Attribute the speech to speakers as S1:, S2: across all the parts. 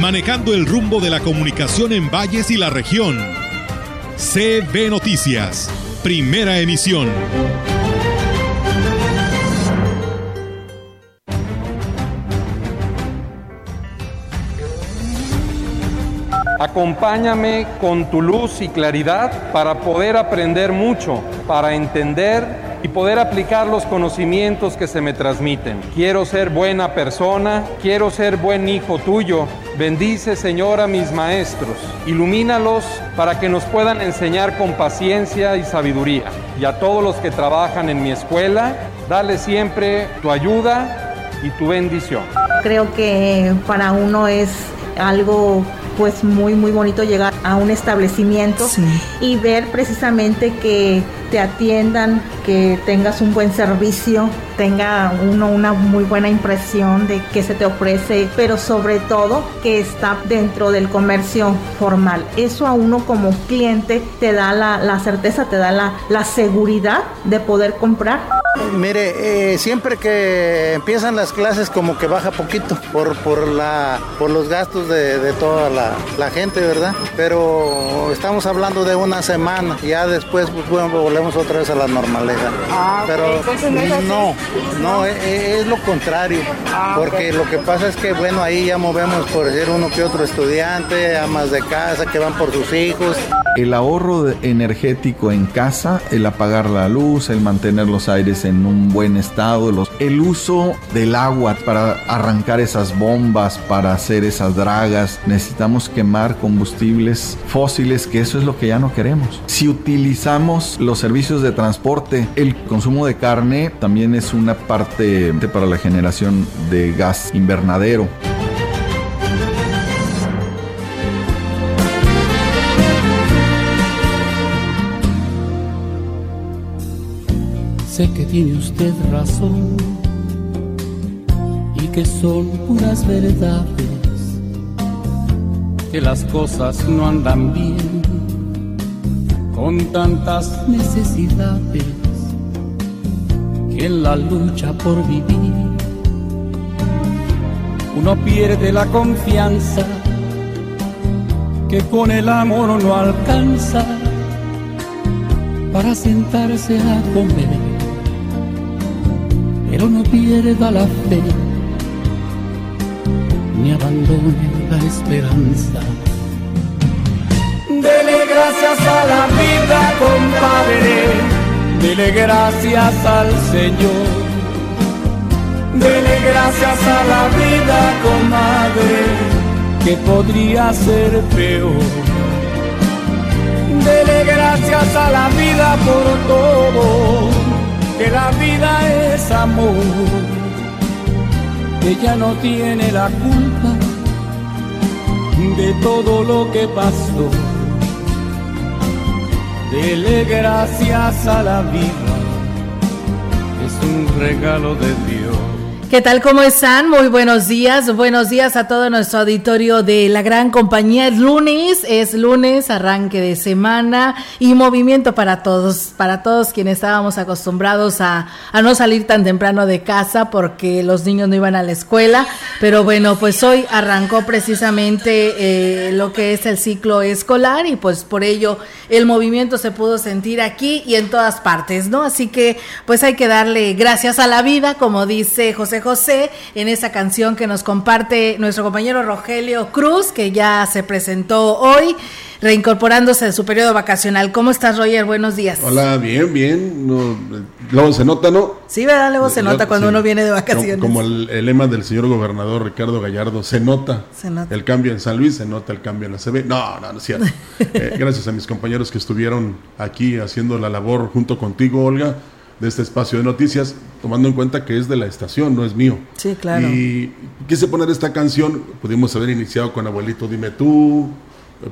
S1: manejando el rumbo de la comunicación en valles y la región. CB Noticias, primera emisión.
S2: Acompáñame con tu luz y claridad para poder aprender mucho, para entender y poder aplicar los conocimientos que se me transmiten. Quiero ser buena persona, quiero ser buen hijo tuyo. Bendice, Señor, a mis maestros. Ilumínalos para que nos puedan enseñar con paciencia y sabiduría. Y a todos los que trabajan en mi escuela, dale siempre tu ayuda y tu bendición.
S3: Creo que para uno es algo pues muy muy bonito llegar a un establecimiento y ver precisamente que te atiendan, que tengas un buen servicio, tenga uno una muy buena impresión de que se te ofrece, pero sobre todo que está dentro del comercio formal. Eso a uno como cliente te da la, certeza, te da la, la seguridad de poder comprar.
S4: Mire, eh, siempre que empiezan las clases como que baja poquito por, por, la, por los gastos de, toda la, gente, ¿verdad? Pero estamos hablando de una semana, ya después pues, volvemos otra vez a la normalidad.
S3: Ah,
S4: Pero no, no, e, e, es, lo contrario, ah, porque lo que pasa es que, bueno, ahí ya movemos por decir uno que otro estudiante, amas de casa que van por sus hijos.
S5: El ahorro energético en casa, el apagar la luz, el mantener los aires en un buen estado, el uso del agua para arrancar esas bombas, para hacer esas dragas, necesitamos quemar combustibles fósiles, que eso es lo que ya no queremos. Si utilizamos los servicios de transporte, el consumo de carne también es una parte para la generación de gas invernadero.
S6: Sé que tiene usted razón y que son puras verdades, que las cosas no andan bien con tantas necesidades, que en la lucha por vivir uno pierde la confianza, que con el amor no alcanza para sentarse a comer pero no pierda la fe, ni abandone la esperanza. Dele gracias a la vida, compadre, dele gracias al Señor. Dele gracias a la vida, comadre, que podría ser peor. Dele gracias a la vida por todo que la vida es amor, ella no tiene la culpa de todo lo que pasó. Dele gracias a la vida, es un regalo de Dios.
S7: ¿Qué tal? ¿Cómo están? Muy buenos días. Buenos días a todo nuestro auditorio de la gran compañía. Es lunes, es lunes, arranque de semana y movimiento para todos, para todos quienes estábamos acostumbrados a, no salir tan temprano de casa porque los niños no iban a la escuela. Pero bueno, pues hoy arrancó precisamente eh, lo que es el ciclo escolar y pues por ello el movimiento se pudo sentir aquí y en todas partes, ¿no? Así que pues hay que darle gracias a la vida, como dice José José en esa canción que nos comparte nuestro compañero Rogelio Cruz, que ya se presentó hoy reincorporándose de su periodo vacacional. ¿Cómo estás, Roger? Buenos días.
S8: Hola, bien, bien. luego se nota, ¿no?
S7: Sí, ¿verdad? Luego se nota cuando uno viene de vacaciones.
S8: Como, el, lema del señor gobernador Ricardo Gallardo, se nota, se nota, el cambio en San Luis, se nota el cambio en la CB. No, no, no es cierto. Eh, gracias a mis compañeros que estuvieron aquí haciendo la labor junto contigo, Olga de este espacio de noticias, tomando en cuenta que es de la estación, no es mío.
S7: Sí, claro.
S8: Y quise poner esta canción, pudimos haber iniciado con Abuelito Dime Tú,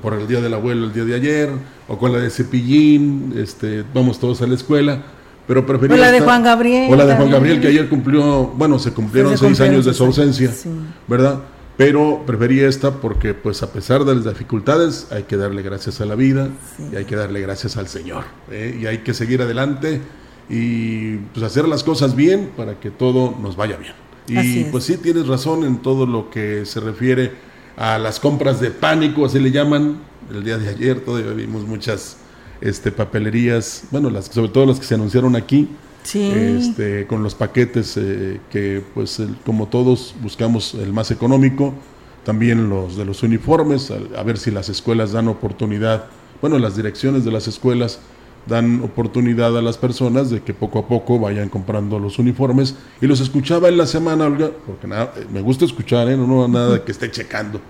S8: por el día del abuelo el día de ayer, o con la de Cepillín, este, vamos todos a la escuela, pero prefería...
S7: O la de Juan Gabriel.
S8: O la de Juan Gabriel, que ayer cumplió, bueno, se cumplieron seis años de su ausencia, ¿verdad? Pero preferí esta porque, pues, a pesar de las dificultades, hay que darle gracias a la vida y hay que darle gracias al Señor. ¿eh? Y hay que seguir adelante y pues hacer las cosas bien para que todo nos vaya bien. Y pues sí, tienes razón en todo lo que se refiere a las compras de pánico, así le llaman. El día de ayer todavía vimos muchas este, papelerías, bueno, las, sobre todo las que se anunciaron aquí, este, con los paquetes eh, que, pues, como todos, buscamos el más económico, también los de los uniformes, a, ver si las escuelas dan oportunidad, bueno, las direcciones de las escuelas dan oportunidad a las personas de que poco a poco vayan comprando los uniformes. Y los escuchaba en la semana, Olga, porque nada, me gusta escuchar, ¿eh? no, no nada que esté checando,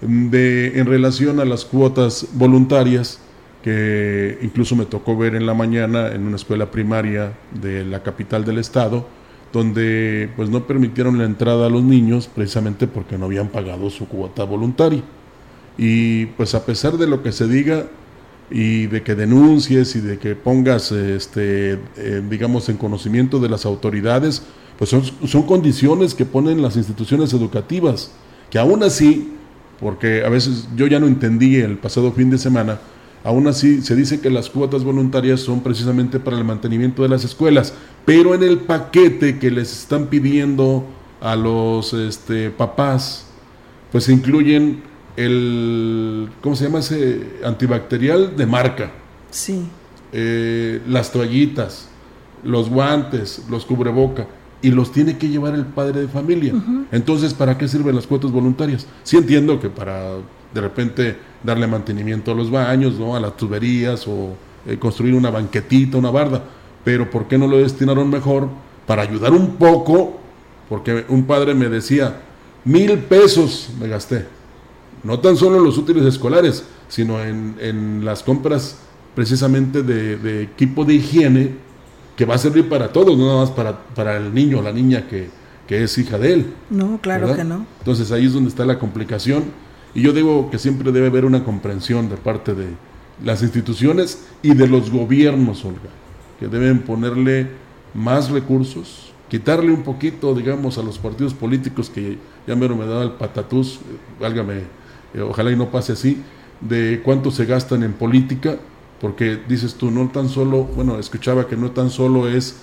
S8: de, en relación a las cuotas voluntarias, que incluso me tocó ver en la mañana en una escuela primaria de la capital del estado, donde pues no permitieron la entrada a los niños precisamente porque no habían pagado su cuota voluntaria. Y pues a pesar de lo que se diga, y de que denuncies y de que pongas, este, eh, digamos, en conocimiento de las autoridades, pues son, son condiciones que ponen las instituciones educativas, que aún así, porque a veces yo ya no entendí el pasado fin de semana, aún así se dice que las cuotas voluntarias son precisamente para el mantenimiento de las escuelas, pero en el paquete que les están pidiendo a los este, papás, pues incluyen el, ¿cómo se llama ese? Antibacterial de marca.
S7: Sí.
S8: Eh, las toallitas, los guantes, los cubreboca, y los tiene que llevar el padre de familia. Entonces, ¿para qué sirven las cuotas voluntarias? Sí entiendo que para de repente darle mantenimiento a los baños, ¿no? a las tuberías o eh, construir una banquetita, una barda, pero ¿por qué no lo destinaron mejor para ayudar un poco? Porque un padre me decía, mil pesos me gasté no tan solo en los útiles escolares, sino en, las compras precisamente de, equipo de higiene que va a servir para todos, no nada más para, para el niño o la niña que, que, es hija de él.
S7: No, claro que no.
S8: Entonces ahí es donde está la complicación y yo digo que siempre debe haber una comprensión de parte de las instituciones y de los gobiernos, Olga, que deben ponerle más recursos, quitarle un poquito, digamos, a los partidos políticos que ya me da el patatús, eh, válgame ojalá y no pase así, de cuánto se gastan en política, porque dices tú, no tan solo, bueno, escuchaba que no tan solo es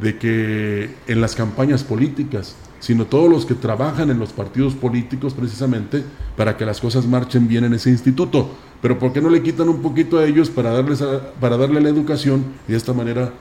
S8: de que en las campañas políticas, sino todos los que trabajan en los partidos políticos precisamente para que las cosas marchen bien en ese instituto. Pero ¿por qué no le quitan un poquito a ellos para, darles para darle la educación y de esta manera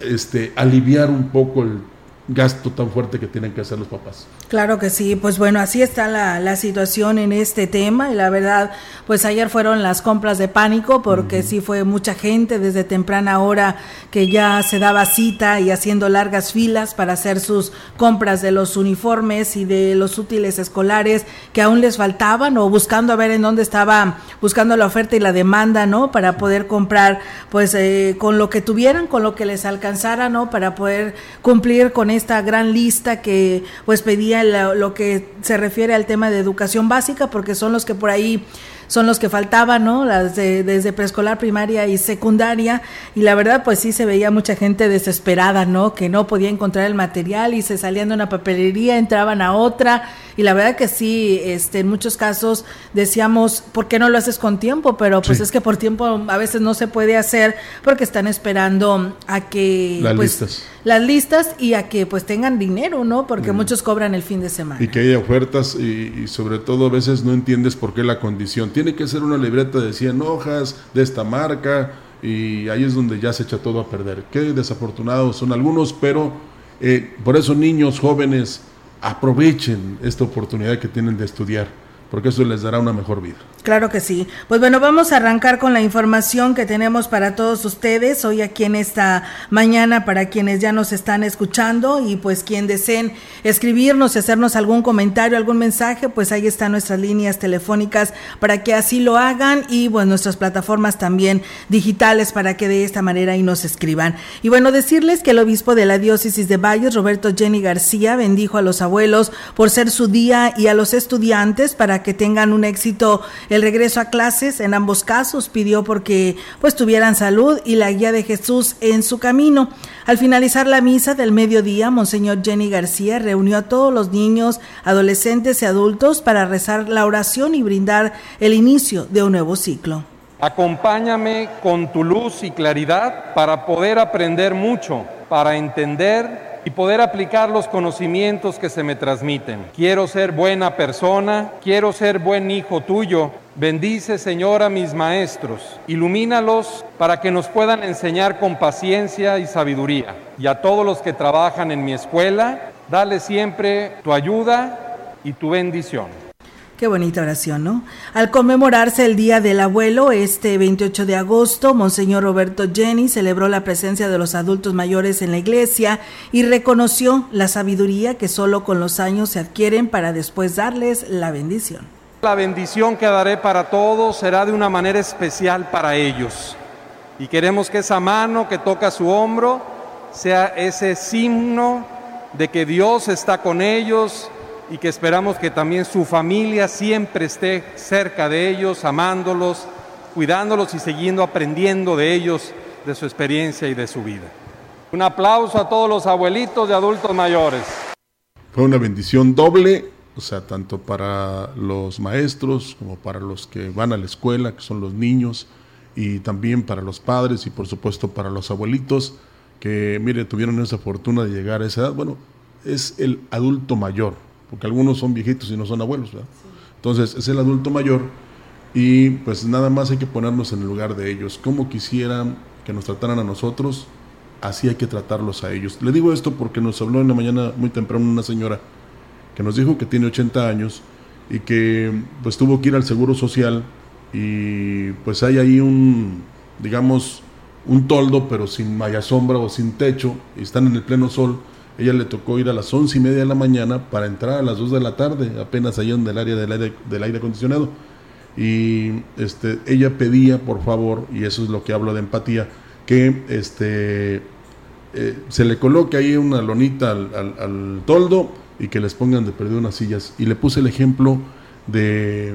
S8: este, aliviar un poco el gasto tan fuerte que tienen que hacer los papás.
S7: Claro que sí, pues bueno, así está la, la situación en este tema y la verdad, pues ayer fueron las compras de pánico porque sí fue mucha gente desde temprana hora que ya se daba cita y haciendo largas filas para hacer sus compras de los uniformes y de los útiles escolares que aún les faltaban o buscando a ver en dónde estaba buscando la oferta y la demanda, ¿no? Para poder comprar pues eh, con lo que tuvieran, con lo que les alcanzara, ¿no? Para poder cumplir con esta gran lista que pues pedía lo, que se refiere al tema de educación básica, porque son los que por ahí son los que faltaban, ¿no? Las desde preescolar, primaria y secundaria. Y la verdad, pues sí se veía mucha gente desesperada, ¿no? Que no podía encontrar el material y se salían de una papelería, entraban a otra. Y la verdad que sí, este, en muchos casos decíamos, ¿por qué no lo haces con tiempo? Pero pues es que por tiempo a veces no se puede hacer porque están esperando a que...
S8: Las
S7: pues,
S8: listas
S7: las listas y a que pues tengan dinero, ¿no? Porque muchos cobran el fin de semana.
S8: Y que haya ofertas y, sobre todo a veces no entiendes por qué la condición. Tiene que ser una libreta de 100 hojas de esta marca y ahí es donde ya se echa todo a perder. Qué desafortunados son algunos, pero eh, por eso niños, jóvenes, aprovechen esta oportunidad que tienen de estudiar, porque eso les dará una mejor vida.
S7: Claro que sí. Pues bueno, vamos a arrancar con la información que tenemos para todos ustedes hoy aquí en esta mañana para quienes ya nos están escuchando y pues quien deseen escribirnos y hacernos algún comentario, algún mensaje, pues ahí están nuestras líneas telefónicas para que así lo hagan y pues nuestras plataformas también digitales para que de esta manera ahí nos escriban. Y bueno, decirles que el obispo de la diócesis de Valles, Roberto Jenny García, bendijo a los abuelos por ser su día y a los estudiantes para que tengan un éxito regreso a clases. En ambos casos pidió porque pues tuvieran salud y la guía de Jesús en su camino. Al finalizar la misa del mediodía, Monseñor Jenny García reunió a todos los niños, adolescentes y adultos para rezar la oración y brindar el inicio de un nuevo ciclo.
S2: Acompáñame con tu luz y claridad para poder aprender mucho, para entender y poder aplicar los conocimientos que se me transmiten. Quiero ser buena persona, quiero ser buen hijo tuyo. Bendice, Señor, a mis maestros. Ilumínalos para que nos puedan enseñar con paciencia y sabiduría. Y a todos los que trabajan en mi escuela, dale siempre tu ayuda y tu bendición.
S7: Qué bonita oración, ¿no? Al conmemorarse el Día del Abuelo, este 28 de agosto, Monseñor Roberto Jenny celebró la presencia de los adultos mayores en la iglesia y reconoció la sabiduría que solo con los años se adquieren para después darles la bendición.
S2: La bendición que daré para todos será de una manera especial para ellos. Y queremos que esa mano que toca su hombro sea ese signo de que Dios está con ellos y que esperamos que también su familia siempre esté cerca de ellos, amándolos, cuidándolos y siguiendo aprendiendo de ellos, de su experiencia y de su vida. Un aplauso a todos los abuelitos de adultos mayores.
S8: Fue una bendición doble, o sea, tanto para los maestros como para los que van a la escuela, que son los niños, y también para los padres y por supuesto para los abuelitos, que, mire, tuvieron esa fortuna de llegar a esa edad. Bueno, es el adulto mayor, porque algunos son viejitos y no son abuelos, Entonces es el adulto mayor y pues nada más hay que ponernos en el lugar de ellos. Como quisieran que nos trataran a nosotros, así hay que tratarlos a ellos. Le digo esto porque nos habló en la mañana muy temprano una señora que nos dijo que tiene 80 años y que pues tuvo que ir al Seguro Social y pues hay ahí un, digamos, un toldo pero sin malla sombra o sin techo y están en el pleno sol ella le tocó ir a las once y media de la mañana para entrar a las 2 de la tarde, apenas allá en el área del aire, del aire acondicionado. Y este, ella pedía, por favor, y eso es lo que hablo de empatía, que este, eh, se le coloque ahí una lonita al, toldo y que les pongan de perder unas sillas. Y le puse el ejemplo de,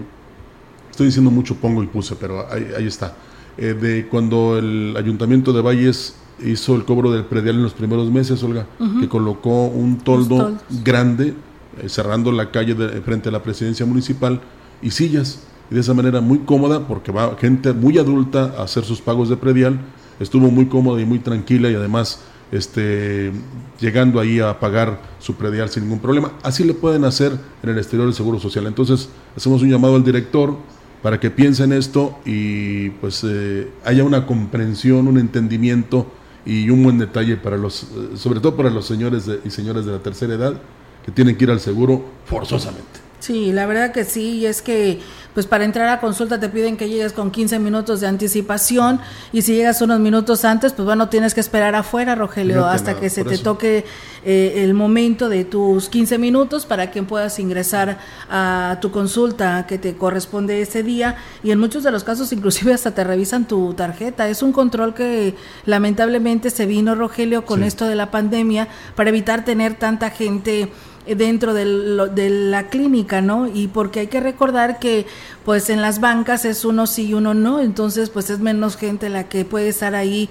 S8: estoy diciendo mucho pongo y puse, pero ahí, está, eh, de cuando el ayuntamiento de Valles hizo el cobro del predial en los primeros meses, Olga, que colocó un toldo grande eh, cerrando la calle de, frente a la presidencia municipal y sillas. Y de esa manera muy cómoda, porque va gente muy adulta a hacer sus pagos de predial, estuvo muy cómoda y muy tranquila y además este, llegando ahí a pagar su predial sin ningún problema. Así le pueden hacer en el exterior del Seguro Social. Entonces, hacemos un llamado al director para que piense en esto y pues eh, haya una comprensión, un entendimiento y un buen detalle para los, eh, sobre todo para los señores y señoras de la tercera edad que tienen que ir al seguro forzosamente.
S7: Sí, la verdad que sí, y es que pues para entrar a consulta te piden que llegues con 15 minutos de anticipación y si llegas unos minutos antes, pues bueno, tienes que esperar afuera, Rogelio, hasta que se te toque eh, el momento de tus 15 minutos para que puedas ingresar a tu consulta que te corresponde ese día y en muchos de los casos inclusive hasta te revisan tu tarjeta. Es un control que lamentablemente se vino, Rogelio, con esto de la pandemia para evitar tener tanta gente dentro de la clínica, ¿no? Y porque hay que recordar que pues en las bancas es uno sí y uno no, entonces pues es menos gente la que puede estar ahí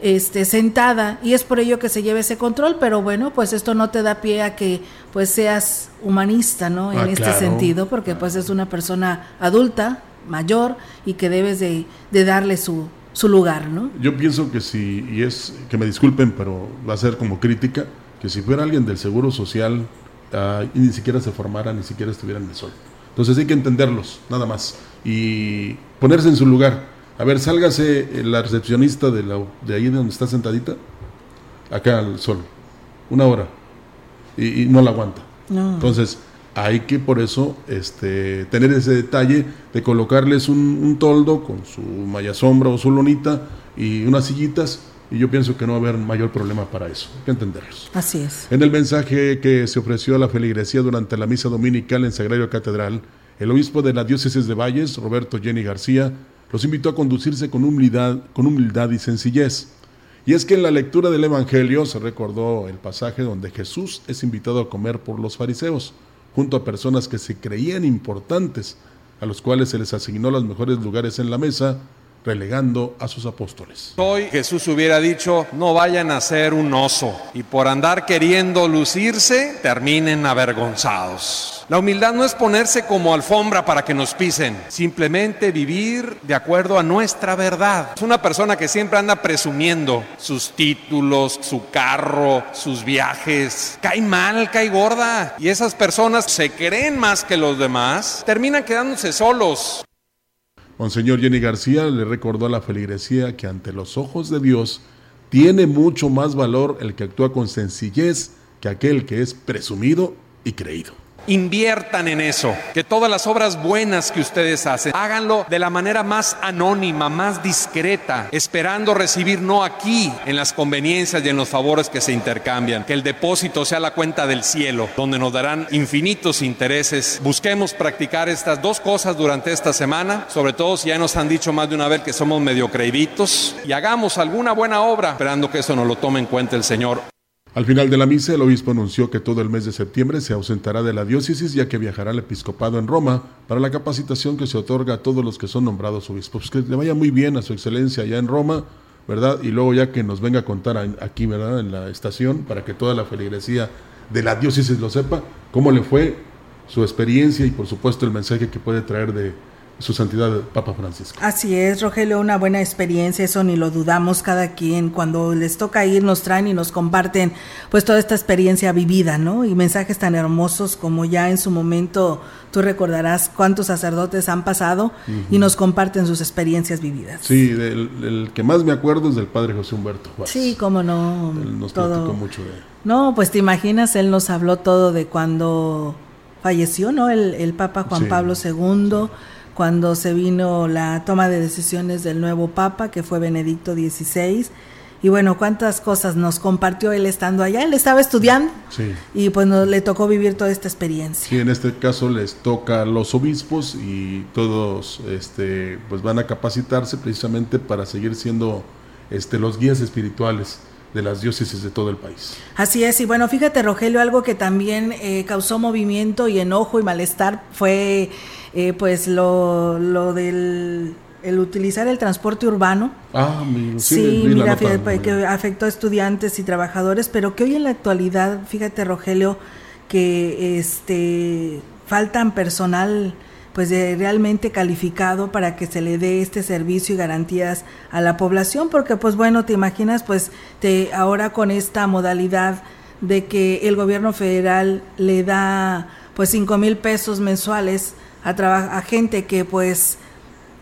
S7: este, sentada y es por ello que se lleva ese control, pero bueno, pues esto no te da pie a que pues seas humanista, ¿no? En ah, este sentido, porque pues es una persona adulta, mayor y que debes de, de darle su, su lugar, ¿no?
S8: Yo pienso que si, y es, que me disculpen, pero va a ser como crítica, que si fuera alguien del Seguro Social y ni siquiera se formara, ni siquiera estuviera en el sol. Entonces hay que entenderlos, nada más, y ponerse en su lugar. A ver, sálgase la recepcionista de, la, de ahí donde está sentadita, acá al sol, una hora, y, no la aguanta. Entonces, hay que por eso este, tener ese detalle de colocarles un, un toldo con su malla sombra o su lonita y unas sillitas y yo pienso que no va a haber mayor problema para eso. Hay que entenderlos.
S7: Así es.
S8: En el mensaje que se ofreció a la feligresía durante la misa dominical en Sagrario Catedral, el obispo de la diócesis de Valles, Roberto Jenny García, los invitó a conducirse con humildad, con humildad y sencillez. Y es que en la lectura del Evangelio se recordó el pasaje donde Jesús es invitado a comer por los fariseos, junto a personas que se creían importantes, a los cuales se les asignó los mejores lugares en la mesa, relegando a sus apóstoles.
S2: Hoy Jesús hubiera dicho, no vayan a ser un oso y por andar queriendo lucirse, terminen avergonzados. La humildad no es ponerse como alfombra para que nos pisen, simplemente vivir de acuerdo a nuestra verdad. Es una persona que siempre anda presumiendo sus títulos, su carro, sus viajes. Cae mal, cae gorda. Y esas personas se creen más que los demás, terminan quedándose solos.
S8: Monseñor Jenny García le recordó a la feligresía que ante los ojos de Dios tiene mucho más valor el que actúa con sencillez que aquel que es presumido y creído.
S2: Inviertan en eso, que todas las obras buenas que ustedes hacen, háganlo de la manera más anónima, más discreta, esperando recibir no aquí en las conveniencias y en los favores que se intercambian, que el depósito sea la cuenta del cielo, donde nos darán infinitos intereses. Busquemos practicar estas dos cosas durante esta semana, sobre todo si ya nos han dicho más de una vez que somos medio creíditos, y hagamos alguna buena obra, esperando que eso nos lo tome en cuenta el Señor.
S8: Al final de la misa, el obispo anunció que todo el mes de septiembre se ausentará de la diócesis ya que viajará al episcopado en Roma para la capacitación que se otorga a todos los que son nombrados obispos. Que le vaya muy bien a su excelencia allá en Roma, ¿verdad? Y luego ya que nos venga a contar aquí, ¿verdad? En la estación, para que toda la feligresía de la diócesis lo sepa, cómo le fue su experiencia y por supuesto el mensaje que puede traer de, su santidad Papa Francisco.
S7: Así es, Rogelio, una buena experiencia, eso ni lo dudamos cada quien. Cuando les toca ir, nos traen y nos comparten pues toda esta experiencia vivida, ¿no? Y mensajes tan hermosos como ya en su momento tú recordarás cuántos sacerdotes han pasado y nos comparten sus experiencias vividas.
S8: Sí, el, que más me acuerdo es del padre José Humberto
S7: Sí, cómo no.
S8: Él nos platicó mucho de
S7: No, pues te imaginas, él nos habló todo de cuando falleció, ¿no? El, Papa Juan Pablo II cuando se vino la toma de decisiones del nuevo Papa, que fue Benedicto XVI. Y bueno, cuántas cosas nos compartió él estando allá. Él estaba estudiando y pues nos, le tocó vivir toda esta experiencia.
S8: Sí, en este caso les toca a los obispos y todos este, pues van a capacitarse precisamente para seguir siendo este, los guías espirituales de las diócesis de todo el país.
S7: Así es, y bueno, fíjate Rogelio, algo que también eh, causó movimiento y enojo y malestar fue eh, pues lo, lo del el utilizar el transporte urbano.
S8: Ah,
S7: sí, mira, fíjate, que afectó a estudiantes y trabajadores, pero que hoy en la actualidad, fíjate Rogelio, que este faltan personal pues realmente calificado para que se le dé este servicio y garantías a la población, porque pues bueno, te imaginas pues te ahora con esta modalidad de que el gobierno federal le da pues cinco mil pesos mensuales a, a gente que pues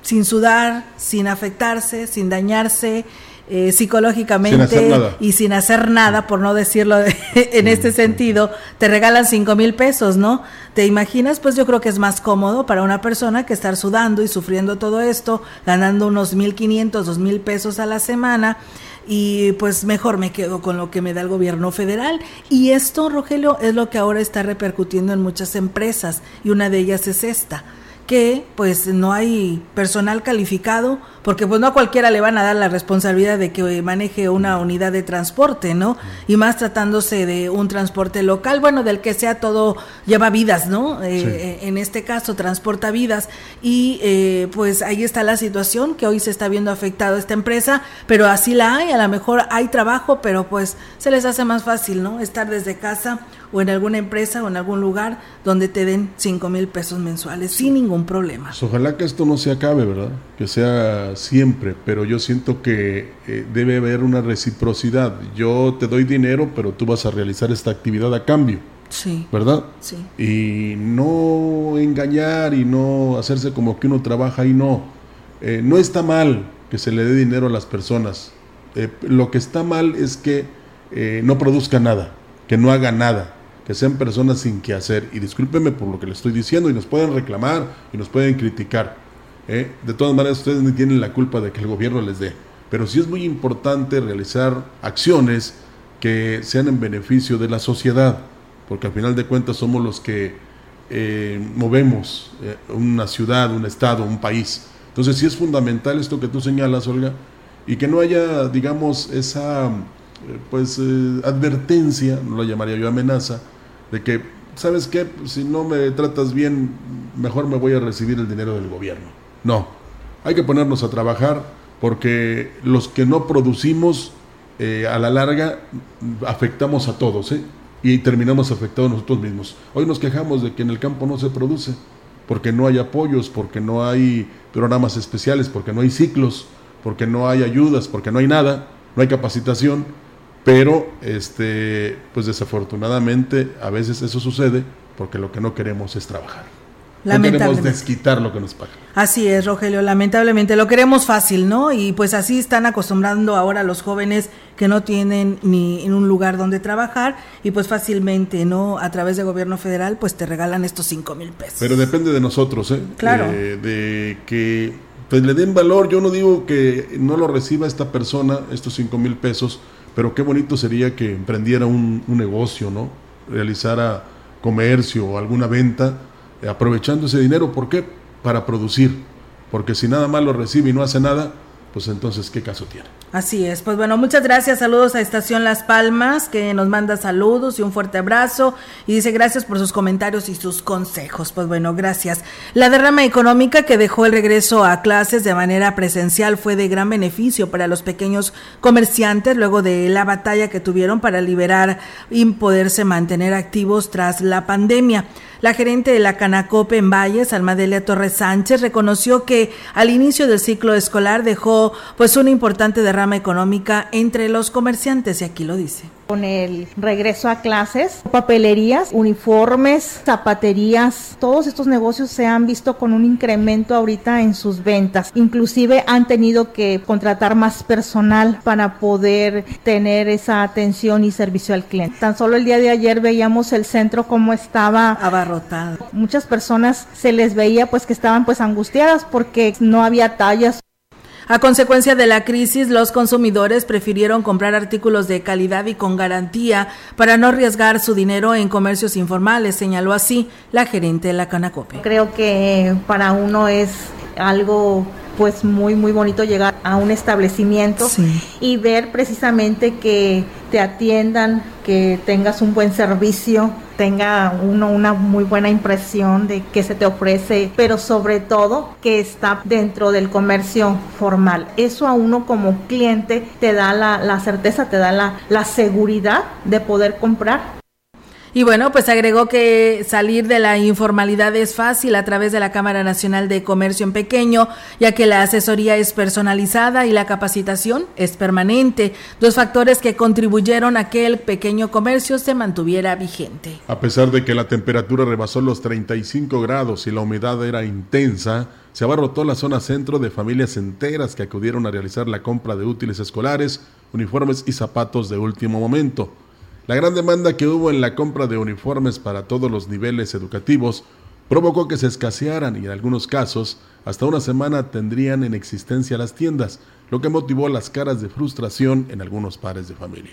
S7: sin sudar, sin afectarse, sin dañarse, eh, psicológicamente y sin hacer nada, por no decirlo en este sentido, te regalan cinco mil pesos, ¿no? ¿Te imaginas? Pues yo creo que es más cómodo para una persona que estar sudando y sufriendo todo esto, ganando unos mil quinientos, dos mil pesos a la semana y pues mejor me quedo con lo que me da el gobierno federal. Y esto, Rogelio, es lo que ahora está repercutiendo en muchas empresas y una de ellas es esta que pues no hay personal calificado, porque pues no a cualquiera le van a dar la responsabilidad de que maneje una unidad de transporte, ¿no? Y más tratándose de un transporte local, bueno, del que sea todo lleva vidas, ¿no? Eh, eh, en este caso transporta vidas y eh, pues ahí está la situación que hoy se está viendo afectado esta empresa, pero así la hay, a lo mejor hay trabajo, pero pues se les hace más fácil, ¿no? Estar desde casa o en alguna empresa o en algún lugar donde te den 5 mil pesos mensuales sin ningún problema.
S8: Pues ojalá que esto no se acabe, ¿verdad? Que sea siempre, pero yo siento que eh, debe haber una reciprocidad. Yo te doy dinero, pero tú vas a realizar esta actividad a cambio.
S7: Sí.
S8: ¿Verdad?
S7: Sí.
S8: Y no engañar y no hacerse como que uno trabaja y no. Eh, no está mal que se le dé dinero a las personas. Eh, lo que está mal es que no produzca nada, que no haga nada que sean personas sin que hacer. Y discúlpeme por lo que le estoy diciendo, y nos pueden reclamar y nos pueden criticar. ¿eh? De todas maneras, ustedes no tienen la culpa de que el gobierno les dé. Pero sí es muy importante realizar acciones que sean en beneficio de la sociedad, porque al final de cuentas somos los que eh, movemos eh, una ciudad, un estado, un país. Entonces sí es fundamental esto que tú señalas, Olga, y que no haya, digamos, esa pues advertencia, no la llamaría yo amenaza, de que ¿sabes qué? Si no me tratas bien, mejor me voy a recibir el dinero del gobierno. No, hay que ponernos a trabajar porque los que no producimos eh, a la larga afectamos a todos ¿eh? y terminamos afectados nosotros mismos. Hoy nos quejamos de que en el campo no se produce porque no hay apoyos, porque no hay programas especiales, porque no hay ciclos, porque no hay ayudas, porque no hay nada, no hay capacitación, pero este pues desafortunadamente a veces eso sucede porque lo que no queremos es trabajar. No queremos desquitar lo que nos paga.
S7: Así es, Rogelio, lamentablemente lo queremos fácil, ¿no? Y pues así están acostumbrando ahora los jóvenes que no tienen ni en un lugar donde trabajar y pues fácilmente, ¿no? A través del gobierno federal pues te regalan estos cinco mil pesos.
S8: Pero depende de nosotros, ¿eh?
S7: Claro.
S8: de que pues le den valor, yo no digo que no lo reciba esta persona, estos cinco mil pesos, pero qué bonito sería que emprendiera un, negocio, ¿no? Realizara comercio o alguna venta eh, aprovechando ese dinero. ¿Por qué? Para producir. Porque si nada más lo recibe y no hace nada, pues entonces, ¿qué caso tiene?
S7: Así es, pues bueno, muchas gracias, saludos a Estación Las Palmas, que nos manda saludos y un fuerte abrazo, y dice gracias por sus comentarios y sus consejos, pues bueno, gracias. La derrama económica que dejó el regreso a clases de manera presencial fue de gran beneficio para los pequeños comerciantes luego de la batalla que tuvieron para liberar y poderse mantener activos tras la pandemia. La gerente de la Canacope en Valles, Almadelia Torres Sánchez, reconoció que al inicio del ciclo escolar dejó pues una importante derrama económica entre los comerciantes y aquí lo dice
S3: con el regreso a clases, papelerías, uniformes, zapaterías, todos estos negocios se han visto con un incremento ahorita en sus ventas. Inclusive han tenido que contratar más personal para poder tener esa atención y servicio al cliente. Tan solo el día de ayer veíamos el centro como estaba
S7: abarrotado.
S3: Muchas personas se les veía pues que estaban pues angustiadas porque no había tallas
S7: a consecuencia de la crisis, los consumidores prefirieron comprar artículos de calidad y con garantía para no arriesgar su dinero en comercios informales, señaló así la gerente de la Canacope.
S3: Creo que para uno es algo pues muy muy bonito llegar a un establecimiento y ver precisamente que te atiendan, que tengas un buen servicio, tenga uno una muy buena impresión de que se te ofrece, pero sobre todo que está dentro del comercio formal. Eso a uno como cliente te da la, certeza, te da la, la seguridad de poder comprar
S7: y bueno, pues agregó que salir de la informalidad es fácil a través de la Cámara Nacional de Comercio en Pequeño, ya que la asesoría es personalizada y la capacitación es permanente, dos factores que contribuyeron a que el pequeño comercio se mantuviera vigente.
S8: A pesar de que la temperatura rebasó los 35 grados y la humedad era intensa, se abarrotó la zona centro de familias enteras que acudieron a realizar la compra de útiles escolares, uniformes y zapatos de último momento. La gran demanda que hubo en la compra de uniformes para todos los niveles educativos provocó que se escasearan y en algunos casos hasta una semana tendrían en existencia las tiendas, lo que motivó las caras de frustración en algunos padres de familia.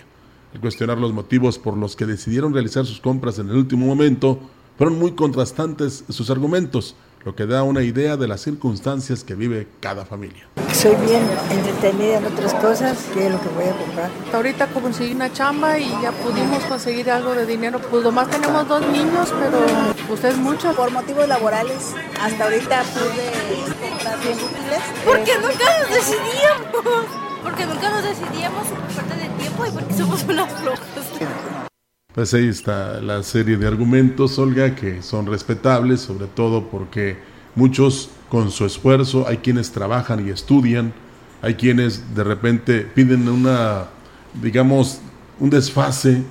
S8: Al cuestionar los motivos por los que decidieron realizar sus compras en el último momento, fueron muy contrastantes sus argumentos, lo que da una idea de las circunstancias que vive cada familia.
S9: Soy bien entretenida en otras cosas, que es lo que voy a comprar.
S10: Ahorita conseguí una chamba y ya pudimos conseguir algo de dinero. Pues más tenemos dos niños, pero pues es mucho.
S11: Por motivos laborales, hasta ahorita pude comprar bien útiles.
S12: Porque nunca nos decidíamos. Porque nunca nos decidíamos por parte del tiempo y porque somos unas flojas.
S8: Pues ahí está la serie de argumentos, Olga, que son respetables, sobre todo porque muchos con su esfuerzo, hay quienes trabajan y estudian, hay quienes de repente piden una, digamos, un desfase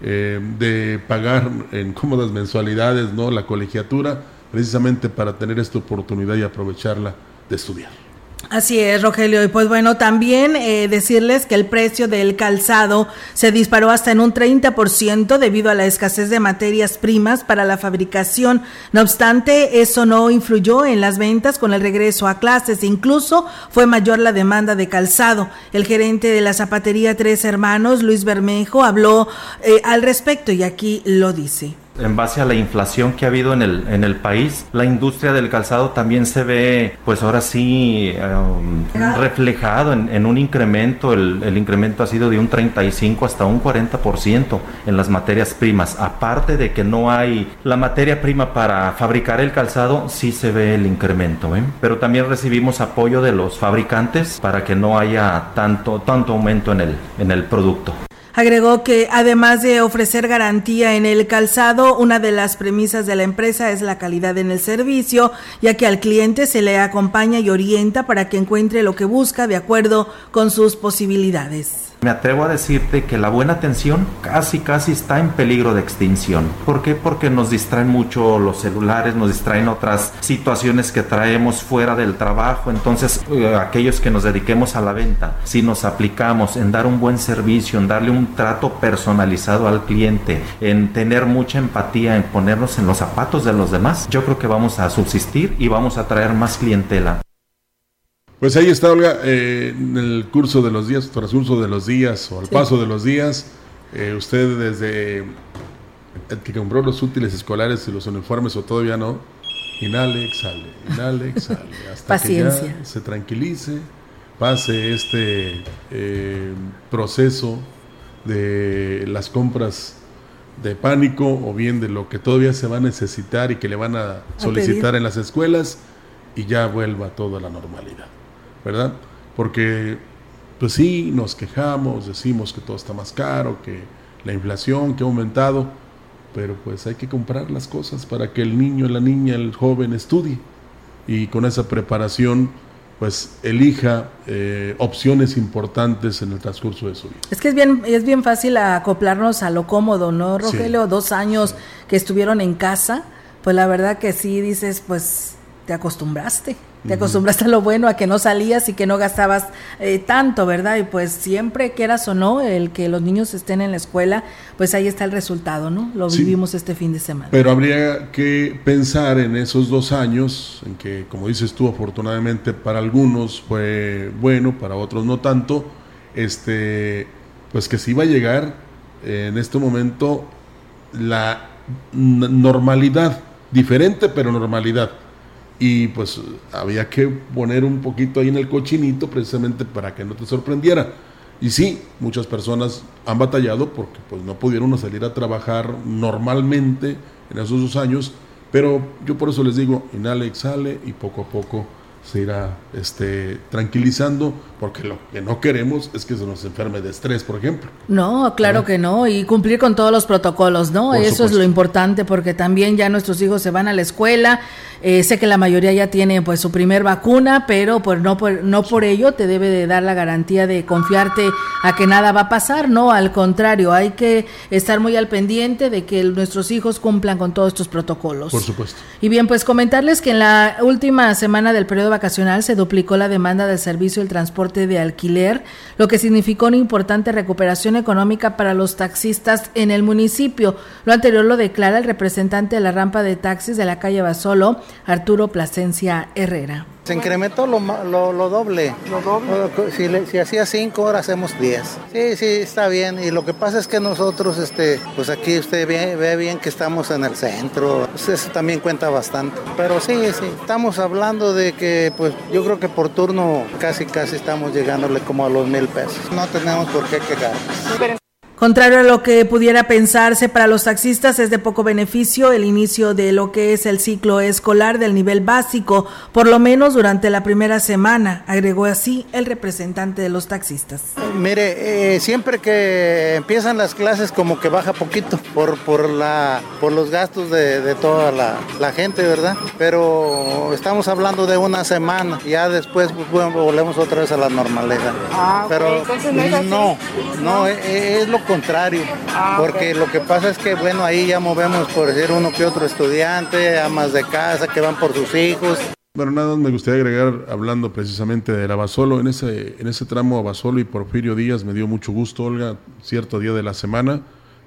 S8: eh, de pagar en cómodas mensualidades, ¿no? La colegiatura, precisamente para tener esta oportunidad y aprovecharla de estudiar.
S7: Así es, Rogelio. Y pues bueno, también eh, decirles que el precio del calzado se disparó hasta en un 30% debido a la escasez de materias primas para la fabricación. No obstante, eso no influyó en las ventas con el regreso a clases. Incluso fue mayor la demanda de calzado. El gerente de la zapatería Tres Hermanos, Luis Bermejo, habló eh, al respecto y aquí lo dice
S13: en base a la inflación que ha habido en el, en el país, la industria del calzado también se ve, pues ahora sí, um, reflejado en, un incremento. El, el, incremento ha sido de un 35 hasta un 40% en las materias primas. Aparte de que no hay la materia prima para fabricar el calzado, sí se ve el incremento. ¿eh? Pero también recibimos apoyo de los fabricantes para que no haya tanto, tanto aumento en el, en el producto.
S7: Agregó que además de ofrecer garantía en el calzado, una de las premisas de la empresa es la calidad en el servicio, ya que al cliente se le acompaña y orienta para que encuentre lo que busca de acuerdo con sus posibilidades.
S13: Me atrevo a decirte que la buena atención casi casi está en peligro de extinción. ¿Por qué? Porque nos distraen mucho los celulares, nos distraen otras situaciones que traemos fuera del trabajo. Entonces, eh, aquellos que nos dediquemos a la venta, si nos aplicamos en dar un buen servicio, en darle un trato personalizado al cliente, en tener mucha empatía, en ponernos en los zapatos de los demás, yo creo que vamos a subsistir y vamos a traer más clientela.
S8: Pues ahí está, Olga, eh, en el curso de los días, transcurso de los días o al paso de los días, eh, usted desde el que compró los útiles escolares y los uniformes o todavía no, inhale, exhale, inhale, exhale, hasta que ya se tranquilice, pase este eh, proceso de las compras de pánico o bien de lo que todavía se va a necesitar y que le van a solicitar en las escuelas y ya vuelva todo a la normalidad. ¿Verdad? Porque, pues sí, nos quejamos, decimos que todo está más caro, que la inflación que ha aumentado, pero pues hay que comprar las cosas para que el niño, la niña, el joven estudie y con esa preparación pues elija eh, opciones importantes en el transcurso de su vida.
S7: Es que es bien, es bien fácil acoplarnos a lo cómodo, ¿no, Rogelio? Dos años que estuvieron en casa, pues la verdad que sí dices, pues te acostumbraste. Te acostumbraste a lo bueno, a que no salías y que no gastabas eh, tanto, ¿verdad? Y pues siempre quieras o no, el que los niños estén en la escuela, pues ahí está el resultado, ¿no? Lo vivimos este fin de semana.
S8: Pero habría que pensar en esos dos años, en que, como dices tú, afortunadamente para algunos fue bueno, para otros no tanto, este, pues que sí va a llegar en este momento la normalidad, diferente pero normalidad y pues había que poner un poquito ahí en el cochinito precisamente para que no te sorprendiera. Y sí, muchas personas han batallado porque pues no pudieron salir a trabajar normalmente en esos dos años, pero yo por eso les digo, inhale, exhale y poco a poco se irá este, tranquilizando, porque lo que no queremos es que se nos enferme de estrés, por ejemplo.
S7: No, claro que no, y cumplir con todos los protocolos, ¿no? Eso es lo importante, porque también ya nuestros hijos se van a la escuela, eh, sé que la mayoría ya tiene pues su primer vacuna, pero pues no por, no por ello te debe de dar la garantía de confiarte a que nada va a pasar, no, al contrario, hay que estar muy al pendiente de que nuestros hijos cumplan con todos estos protocolos.
S8: Por supuesto.
S7: Y bien, pues comentarles que en la última semana del periodo vacacional se duplicó la demanda del servicio del transporte de alquiler, lo que significó una importante recuperación económica para los taxistas en el municipio. Lo anterior lo declara el representante de la rampa de taxis de la calle Basolo, Arturo Plasencia Herrera.
S4: Se incrementó lo, lo, doble. ¿Lo doble? Si, si hacía cinco, ahora hacemos diez. Sí, sí, está bien. Y lo que pasa es que nosotros, este, pues aquí usted ve, bien que estamos en el centro. Pues eso también cuenta bastante. Pero sí, sí, estamos hablando de que, pues yo creo que por turno casi, casi estamos llegándole como a los mil pesos. No tenemos por qué quejarnos.
S7: Contrario a lo que pudiera pensarse para los taxistas, es de poco beneficio el inicio de lo que es el ciclo escolar del nivel básico, por lo menos durante la primera semana, agregó así el representante de los taxistas.
S4: Mire, eh, siempre que empiezan las clases como que baja poquito por, por, la, por los gastos de, toda la, gente, ¿verdad? Pero estamos hablando de una semana, ya después pues, volvemos otra vez a la normalidad. Ah, Pero no, no, es lo contrario, ah, porque lo que pasa es que, bueno, ahí ya movemos, por decir, uno que otro estudiante, amas de casa que van por sus hijos.
S8: Bueno, nada más me gustaría agregar, hablando precisamente del Abasolo, en ese, en ese tramo Abasolo y Porfirio Díaz, me dio mucho gusto, Olga, cierto día de la semana,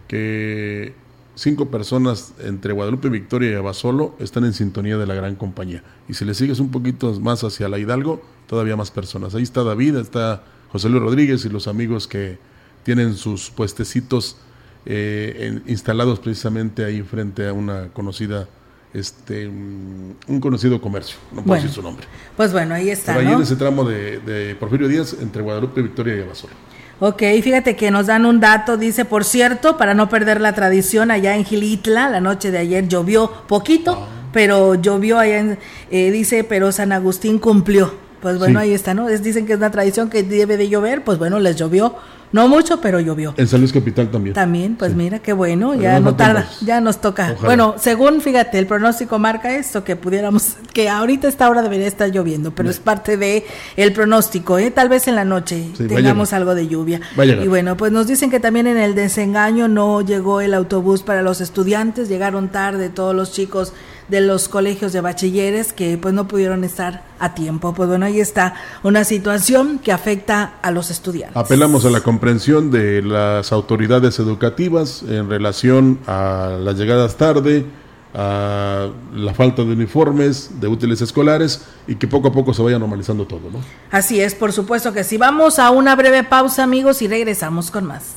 S8: que cinco personas entre Guadalupe, Victoria y Abasolo están en sintonía de la gran compañía. Y si le sigues un poquito más hacia la Hidalgo, todavía más personas. Ahí está David, está José Luis Rodríguez y los amigos que tienen sus puestecitos eh, instalados precisamente ahí frente a una conocida este un conocido comercio, no puedo decir su nombre.
S7: Pues bueno, ahí está.
S8: ahí en ese tramo de, Porfirio Díaz, entre Guadalupe, Victoria y Abasolo.
S7: Ok, fíjate que nos dan un dato, dice, por cierto, para no perder la tradición, allá en Gilitla, la noche de ayer llovió poquito, ah. pero llovió allá, en, eh, dice, pero San Agustín cumplió. Pues bueno, ahí está, ¿no? Es, dicen que es una tradición que debe de llover, pues bueno, les llovió no mucho, pero llovió.
S8: En San Luis Capital también.
S7: También, pues mira, qué bueno, ya no, tarda, ya nos toca. Bueno, según, fíjate, el pronóstico marca esto, que pudiéramos, que ahorita esta hora debería estar lloviendo, pero es parte de el pronóstico, ¿eh? Tal vez en la noche tengamos algo de lluvia. Y bueno, pues nos dicen que también en el desengaño no llegó el autobús para los estudiantes, llegaron tarde todos los chicos de los colegios de bachilleres que pues no pudieron estar a tiempo. Pues bueno, ahí está una situación que afecta a los estudiantes.
S8: Apelamos a la comprensión de las autoridades educativas en relación a las llegadas tarde, a la falta de uniformes, de útiles escolares y que poco a poco se vaya normalizando todo, ¿no?
S7: Así es, por supuesto que sí. Vamos a una breve pausa, amigos, y regresamos con más.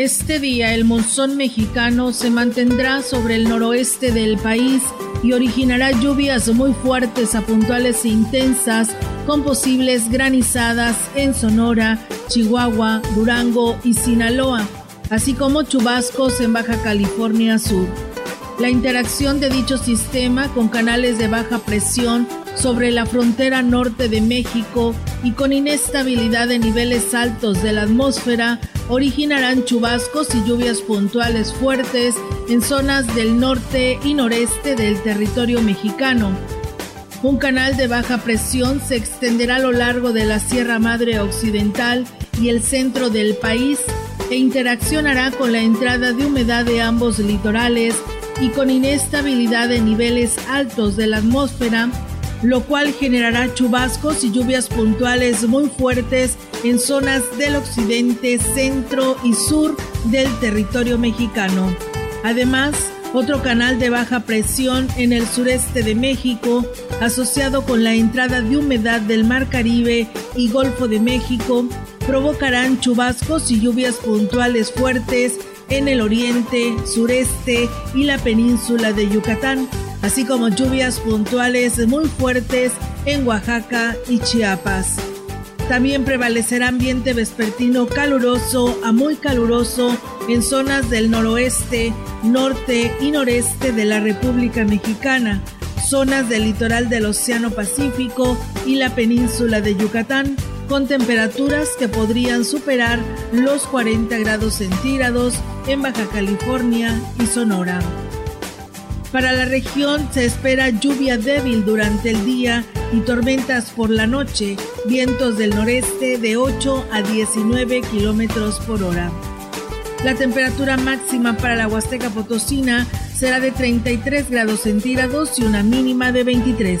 S7: Este día el monzón mexicano se mantendrá sobre el noroeste del país y originará lluvias muy fuertes a puntuales e intensas con posibles granizadas en Sonora, Chihuahua, Durango y Sinaloa, así como chubascos en Baja California Sur. La interacción de dicho sistema con canales de baja presión sobre la frontera norte de México y con inestabilidad de niveles altos de la atmósfera originarán chubascos y lluvias puntuales fuertes en zonas del norte y noreste del territorio mexicano. Un canal de baja presión se extenderá a lo largo de la Sierra Madre Occidental y el centro del país e interaccionará con la entrada de humedad de ambos litorales y con inestabilidad de niveles altos de la atmósfera lo cual generará chubascos y lluvias puntuales muy fuertes en zonas del occidente, centro y sur del territorio mexicano. Además, otro canal de baja presión en el sureste de México, asociado con la entrada de humedad del Mar Caribe y Golfo de México, provocarán chubascos y lluvias puntuales fuertes en el oriente, sureste y la península de Yucatán así como lluvias puntuales muy fuertes en Oaxaca y Chiapas. También prevalecerá ambiente vespertino caluroso a muy caluroso en zonas del noroeste, norte y noreste de la República Mexicana, zonas del litoral del Océano Pacífico y la península de Yucatán, con temperaturas que podrían superar los 40 grados centígrados en Baja California y Sonora. Para la región se espera lluvia débil durante el día y tormentas por la noche, vientos del noreste de 8 a 19 kilómetros por hora. La temperatura máxima para la Huasteca Potosina será de 33 grados centígrados y una mínima de 23.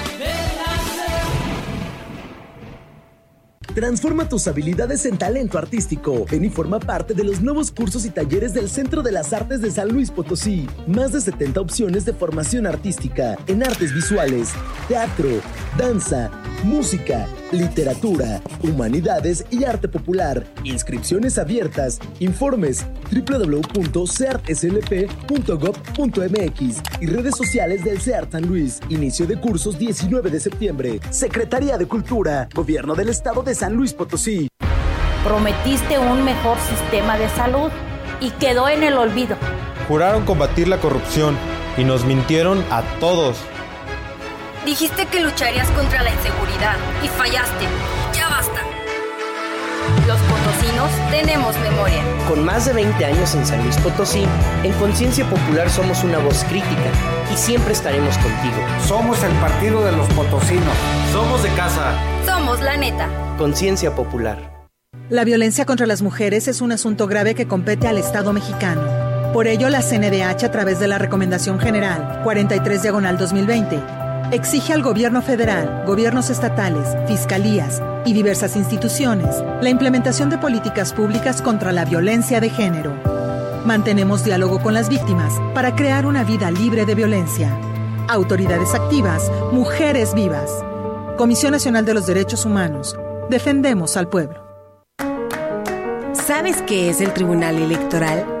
S14: Transforma tus habilidades en talento artístico. Ven y forma parte de los nuevos cursos y talleres del Centro de las Artes de San Luis Potosí. Más de 70 opciones de formación artística en artes visuales, teatro, danza, música, literatura, humanidades y arte popular. Inscripciones abiertas. Informes www.ceartslp.gov.mx y redes sociales del CEART San Luis. Inicio de cursos 19 de septiembre. Secretaría de Cultura, Gobierno del Estado de San Luis Potosí.
S15: Prometiste un mejor sistema de salud y quedó en el olvido.
S16: Juraron combatir la corrupción y nos mintieron a todos.
S17: Dijiste que lucharías contra la inseguridad y fallaste. Ya basta. Los potosinos tenemos memoria.
S18: Con más de 20 años en San Luis Potosí, en Conciencia Popular somos una voz crítica y siempre estaremos contigo.
S19: Somos el partido de los potosinos.
S16: Somos de casa.
S17: Somos la neta.
S18: Conciencia Popular.
S20: La violencia contra las mujeres es un asunto grave que compete al Estado mexicano. Por ello, la CNDH, a través de la Recomendación General 43 Diagonal 2020, exige al gobierno federal, gobiernos estatales, fiscalías y diversas instituciones la implementación de políticas públicas contra la violencia de género. Mantenemos diálogo con las víctimas para crear una vida libre de violencia. Autoridades activas, mujeres vivas. Comisión Nacional de los Derechos Humanos. Defendemos al pueblo.
S21: ¿Sabes qué es el Tribunal Electoral?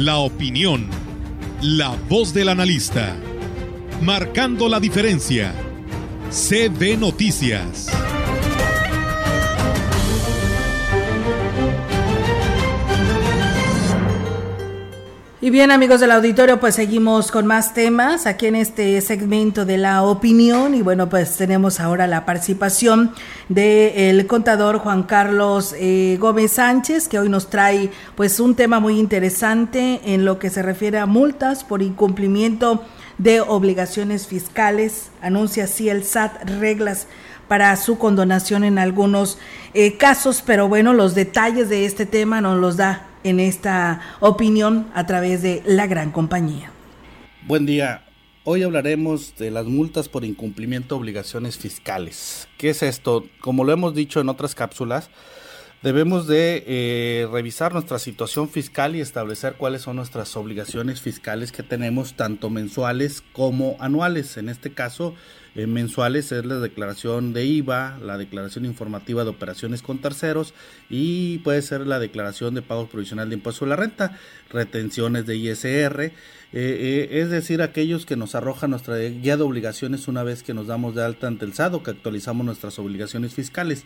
S1: La opinión, la voz del analista, marcando la diferencia. CB Noticias.
S7: Bien amigos del auditorio, pues seguimos con más temas aquí en este segmento de la opinión y bueno, pues tenemos ahora la participación del contador Juan Carlos eh, Gómez Sánchez, que hoy nos trae pues un tema muy interesante en lo que se refiere a multas por incumplimiento de obligaciones fiscales. Anuncia así el SAT reglas para su condonación en algunos eh, casos, pero bueno, los detalles de este tema nos los da en esta opinión a través de la gran compañía.
S22: Buen día. Hoy hablaremos de las multas por incumplimiento de obligaciones fiscales. ¿Qué es esto? Como lo hemos dicho en otras cápsulas, debemos de eh, revisar nuestra situación fiscal y establecer cuáles son nuestras obligaciones fiscales que tenemos, tanto mensuales como anuales. En este caso, eh, mensuales es la declaración de IVA, la declaración informativa de operaciones con terceros y puede ser la declaración de pago provisional de impuesto a la renta, retenciones de ISR, eh, eh, es decir, aquellos que nos arrojan nuestra guía de obligaciones una vez que nos damos de alta ante el SADO, que actualizamos nuestras obligaciones fiscales.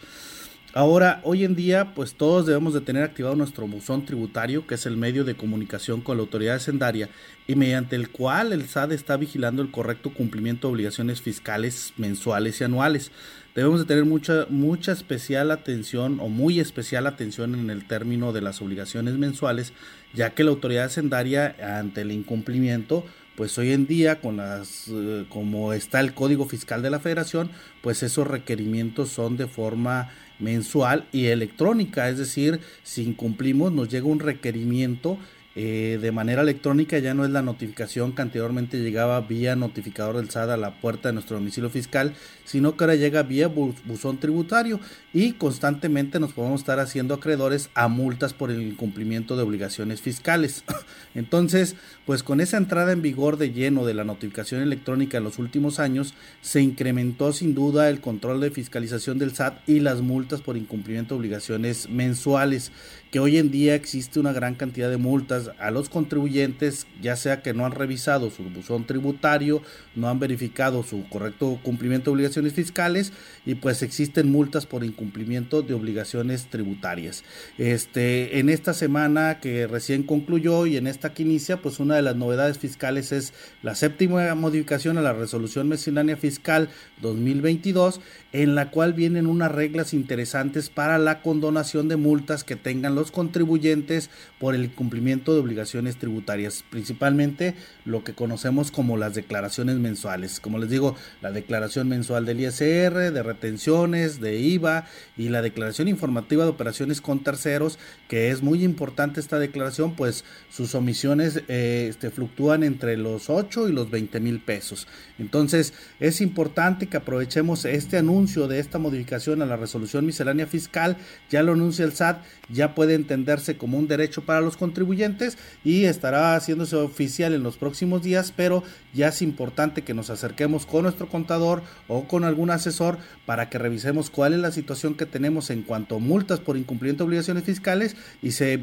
S22: Ahora, hoy en día, pues todos debemos de tener activado nuestro buzón tributario, que es el medio de comunicación con la autoridad sendaria y mediante el cual el SAD está vigilando el correcto cumplimiento de obligaciones fiscales mensuales y anuales. Debemos de tener mucha, mucha especial atención o muy especial atención en el término de las obligaciones mensuales, ya que la autoridad sendaria ante el incumplimiento pues hoy en día con las eh, como está el Código Fiscal de la Federación, pues esos requerimientos son de forma mensual y electrónica, es decir, si incumplimos nos llega un requerimiento eh, de manera electrónica, ya no es la notificación que anteriormente llegaba vía notificador del SAT a la puerta de nuestro domicilio fiscal, sino que ahora llega vía buzón tributario y constantemente nos podemos estar haciendo acreedores a multas por el incumplimiento de obligaciones fiscales. Entonces, pues con esa entrada en vigor de lleno de la notificación electrónica en los últimos años, se incrementó sin duda el control de fiscalización del SAT y las multas por incumplimiento de obligaciones mensuales que hoy en día existe una gran cantidad de multas a los contribuyentes, ya sea que no han revisado su buzón tributario, no han verificado su correcto cumplimiento de obligaciones fiscales y pues existen multas por incumplimiento de obligaciones tributarias. Este, en esta semana que recién concluyó y en esta que inicia, pues una de las novedades fiscales es la séptima modificación a la resolución miscelánea fiscal 2022 en la cual vienen unas reglas interesantes para la condonación de multas que tengan los contribuyentes por el cumplimiento de obligaciones tributarias, principalmente lo que conocemos como las declaraciones mensuales. Como les digo, la declaración mensual del ISR, de retenciones, de IVA y la declaración informativa de operaciones con terceros, que es muy importante esta declaración, pues sus omisiones eh, este, fluctúan entre los 8 y los 20 mil pesos. Entonces, es importante que aprovechemos este anuncio de esta modificación a la resolución miscelánea fiscal, ya lo anuncia el SAT, ya puede entenderse como un derecho para los contribuyentes y estará haciéndose oficial en los próximos días, pero ya es importante que nos acerquemos con nuestro contador o con algún asesor para que revisemos cuál es la situación que tenemos en cuanto a multas por incumplimiento de obligaciones fiscales y se,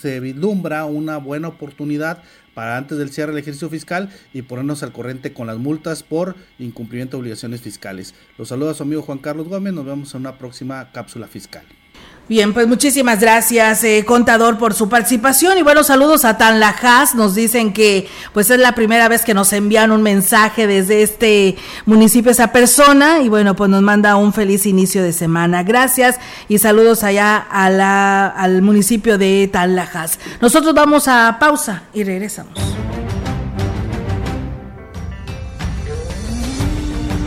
S22: se vislumbra una buena oportunidad para antes del cierre del ejercicio fiscal y ponernos al corriente con las multas por incumplimiento de obligaciones fiscales. Los saludos a su amigo Juan Carlos Gómez, nos vemos en una próxima cápsula fiscal.
S7: Bien, pues muchísimas gracias, eh, contador, por su participación y buenos saludos a Tan Lajas. Nos dicen que pues es la primera vez que nos envían un mensaje desde este municipio esa persona y bueno, pues nos manda un feliz inicio de semana. Gracias y saludos allá a la, al municipio de Tan Lajas. Nosotros vamos a pausa y regresamos.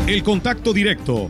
S1: El contacto directo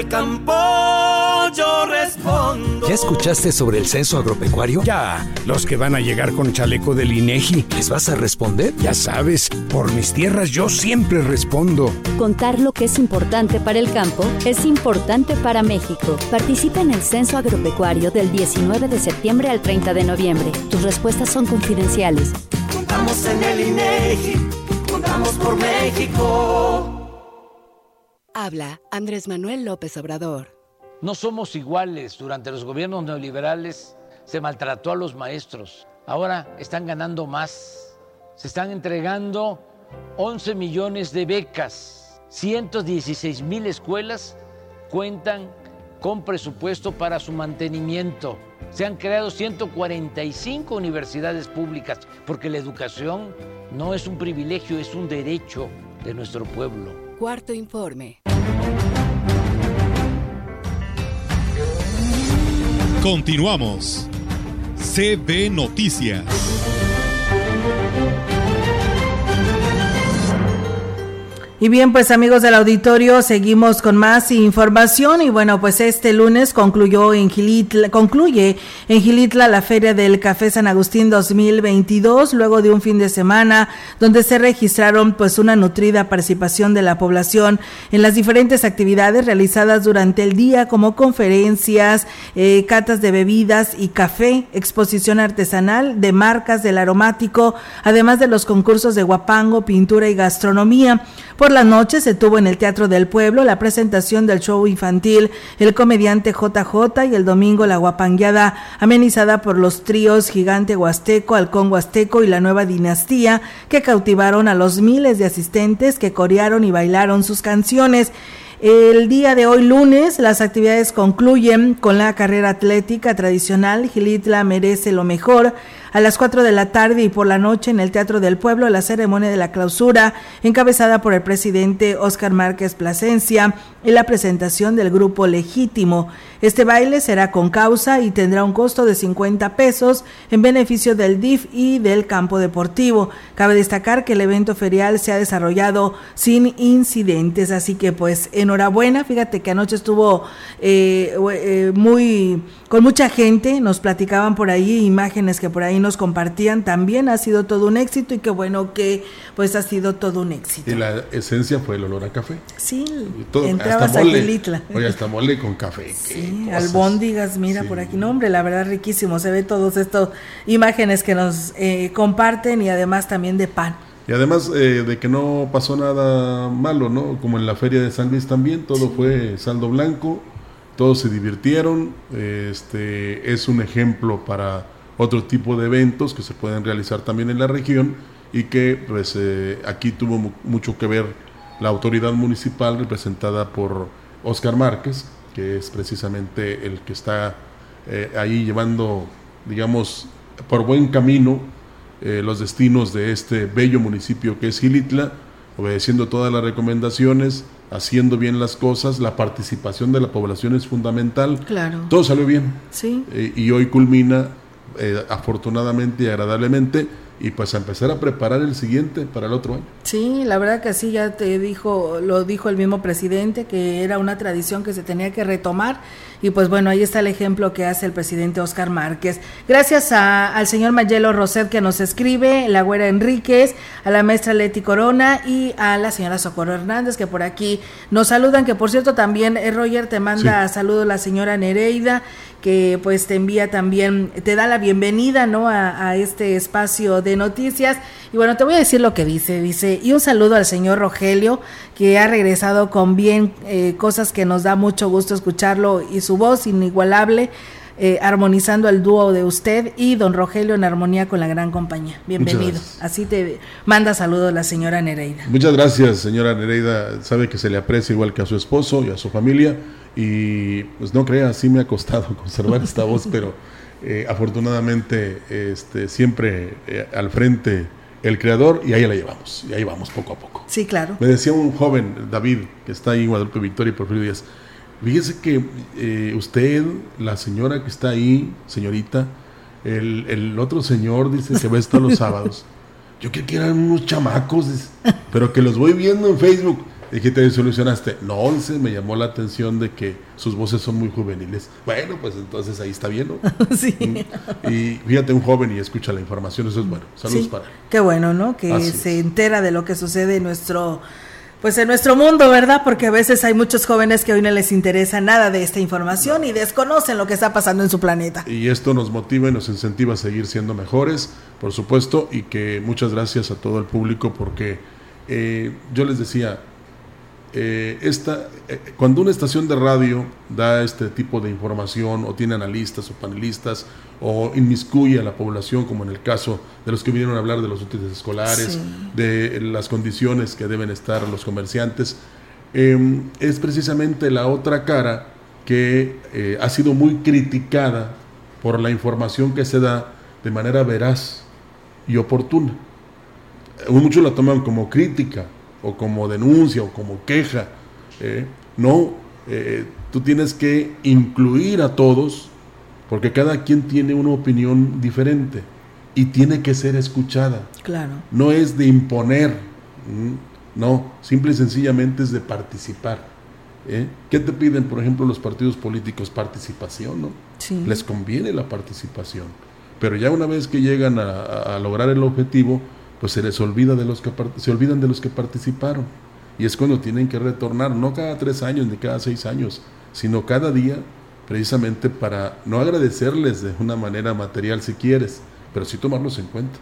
S23: Por el campo yo respondo.
S24: ¿Ya escuchaste sobre el censo agropecuario?
S19: Ya, los que van a llegar con chaleco del INEGI.
S24: ¿Les vas a responder?
S19: Ya sabes, por mis tierras yo siempre respondo.
S25: Contar lo que es importante para el campo es importante para México. Participa en el censo agropecuario del 19 de septiembre al 30 de noviembre. Tus respuestas son confidenciales.
S23: Contamos en el INEGI, contamos por México.
S21: Habla Andrés Manuel López Obrador.
S26: No somos iguales. Durante los gobiernos neoliberales se maltrató a los maestros. Ahora están ganando más. Se están entregando 11 millones de becas. 116 mil escuelas cuentan con presupuesto para su mantenimiento. Se han creado 145 universidades públicas porque la educación no es un privilegio, es un derecho de nuestro pueblo.
S21: Cuarto informe.
S1: Continuamos. CB Noticias.
S7: Y bien, pues amigos del auditorio, seguimos con más información y bueno, pues este lunes concluyó en Gilitla, concluye en Gilitla la Feria del Café San Agustín 2022, luego de un fin de semana donde se registraron pues una nutrida participación de la población en las diferentes actividades realizadas durante el día como conferencias, eh, catas de bebidas y café, exposición artesanal de marcas del aromático, además de los concursos de guapango, pintura y gastronomía. La noche se tuvo en el Teatro del Pueblo la presentación del show infantil El comediante JJ y el domingo la guapangueada amenizada por los tríos Gigante Huasteco, Halcón Huasteco y la Nueva Dinastía que cautivaron a los miles de asistentes que corearon y bailaron sus canciones. El día de hoy lunes las actividades concluyen con la carrera atlética tradicional Gilitla merece lo mejor a las 4 de la tarde y por la noche en el Teatro del Pueblo la ceremonia de la clausura encabezada por el presidente Óscar Márquez Plasencia y la presentación del grupo Legítimo. Este baile será con causa y tendrá un costo de 50 pesos en beneficio del DIF y del campo deportivo. Cabe destacar que el evento ferial se ha desarrollado sin incidentes, así que pues enhorabuena. Fíjate que anoche estuvo eh, eh, muy con mucha gente, nos platicaban por ahí imágenes que por ahí nos compartían. También ha sido todo un éxito y qué bueno que pues ha sido todo un éxito.
S8: Y la esencia fue el olor a café.
S7: Sí,
S8: todo, entrabas hasta mole. Oye, hasta mole con café.
S7: Sí, albóndigas, mira por aquí. No, hombre, la verdad riquísimo. Se ve todos estos imágenes que nos eh, comparten y además también de pan.
S8: Y además eh, de que no pasó nada malo, ¿no? Como en la feria de San Luis también, todo fue saldo blanco, todos se divirtieron. Este es un ejemplo para otro tipo de eventos que se pueden realizar también en la región y que pues eh, aquí tuvo mucho que ver la autoridad municipal representada por Oscar Márquez, que es precisamente el que está eh, ahí llevando, digamos, por buen camino eh, los destinos de este bello municipio que es Gilitla, obedeciendo todas las recomendaciones, haciendo bien las cosas, la participación de la población es fundamental.
S7: Claro.
S8: Todo salió bien.
S7: Sí.
S8: y hoy culmina eh, afortunadamente y agradablemente y pues a empezar a preparar el siguiente para el otro año.
S7: Sí, la verdad que sí, ya te dijo, lo dijo el mismo presidente, que era una tradición que se tenía que retomar y pues bueno, ahí está el ejemplo que hace el presidente Oscar Márquez. Gracias al señor Mayelo Roset que nos escribe, la güera Enríquez, a la maestra Leti Corona y a la señora Socorro Hernández que por aquí nos saludan, que por cierto también eh, Roger te manda saludos la señora Nereida que pues te envía también, te da la bienvenida, ¿no? A, este espacio de noticias. Y bueno, te voy a decir lo que dice, dice, y un saludo al señor Rogelio, que ha regresado con bien eh, cosas que nos da mucho gusto escucharlo y su voz inigualable. Eh, armonizando el dúo de usted y don Rogelio en armonía con la gran compañía. Bienvenido. Así te manda saludos la señora Nereida.
S8: Muchas gracias, señora Nereida. Sabe que se le aprecia igual que a su esposo y a su familia. Y pues no crea, sí me ha costado conservar esta voz, pero eh, afortunadamente este, siempre eh, al frente el creador y ahí la llevamos. Y ahí vamos poco a poco.
S7: Sí, claro.
S8: Me decía un joven, David, que está ahí en Guadalupe Victoria y Porfirio Díaz Fíjese que eh, usted, la señora que está ahí, señorita, el, el otro señor dice que ve todos los sábados. Yo creo que eran unos chamacos, pero que los voy viendo en Facebook. ¿Y qué te solucionaste? No, dice, me llamó la atención de que sus voces son muy juveniles. Bueno, pues entonces ahí está bien, ¿no?
S7: sí.
S8: Mm. Y fíjate, un joven y escucha la información, eso es bueno. Saludos para él.
S7: Qué bueno, ¿no? Que se entera de lo que sucede en nuestro pues en nuestro mundo, ¿verdad? Porque a veces hay muchos jóvenes que hoy no les interesa nada de esta información y desconocen lo que está pasando en su planeta.
S8: Y esto nos motiva y nos incentiva a seguir siendo mejores, por supuesto, y que muchas gracias a todo el público porque eh, yo les decía, eh, esta, eh, cuando una estación de radio da este tipo de información o tiene analistas o panelistas o inmiscuye a la población, como en el caso de los que vinieron a hablar de los útiles escolares, de las condiciones que deben estar los comerciantes, em, es precisamente la otra cara que eh, ha sido muy criticada por la información que se da de manera veraz y oportuna. Muchos la toman como crítica o como denuncia o como queja. ¿eh? no, eh, tú tienes que incluir a todos porque cada quien tiene una opinión diferente y tiene que ser escuchada.
S7: Claro.
S8: No es de imponer, no, simple y sencillamente es de participar. ¿eh? ¿Qué te piden, por ejemplo, los partidos políticos? Participación, ¿no?
S7: Sí.
S8: Les conviene la participación. Pero ya una vez que llegan a, lograr el objetivo, pues se les olvida de los que se olvidan de los que participaron. Y es cuando tienen que retornar, no cada tres años ni cada seis años, sino cada día, precisamente para no agradecerles de una manera material si quieres, pero sí tomarlos en cuenta.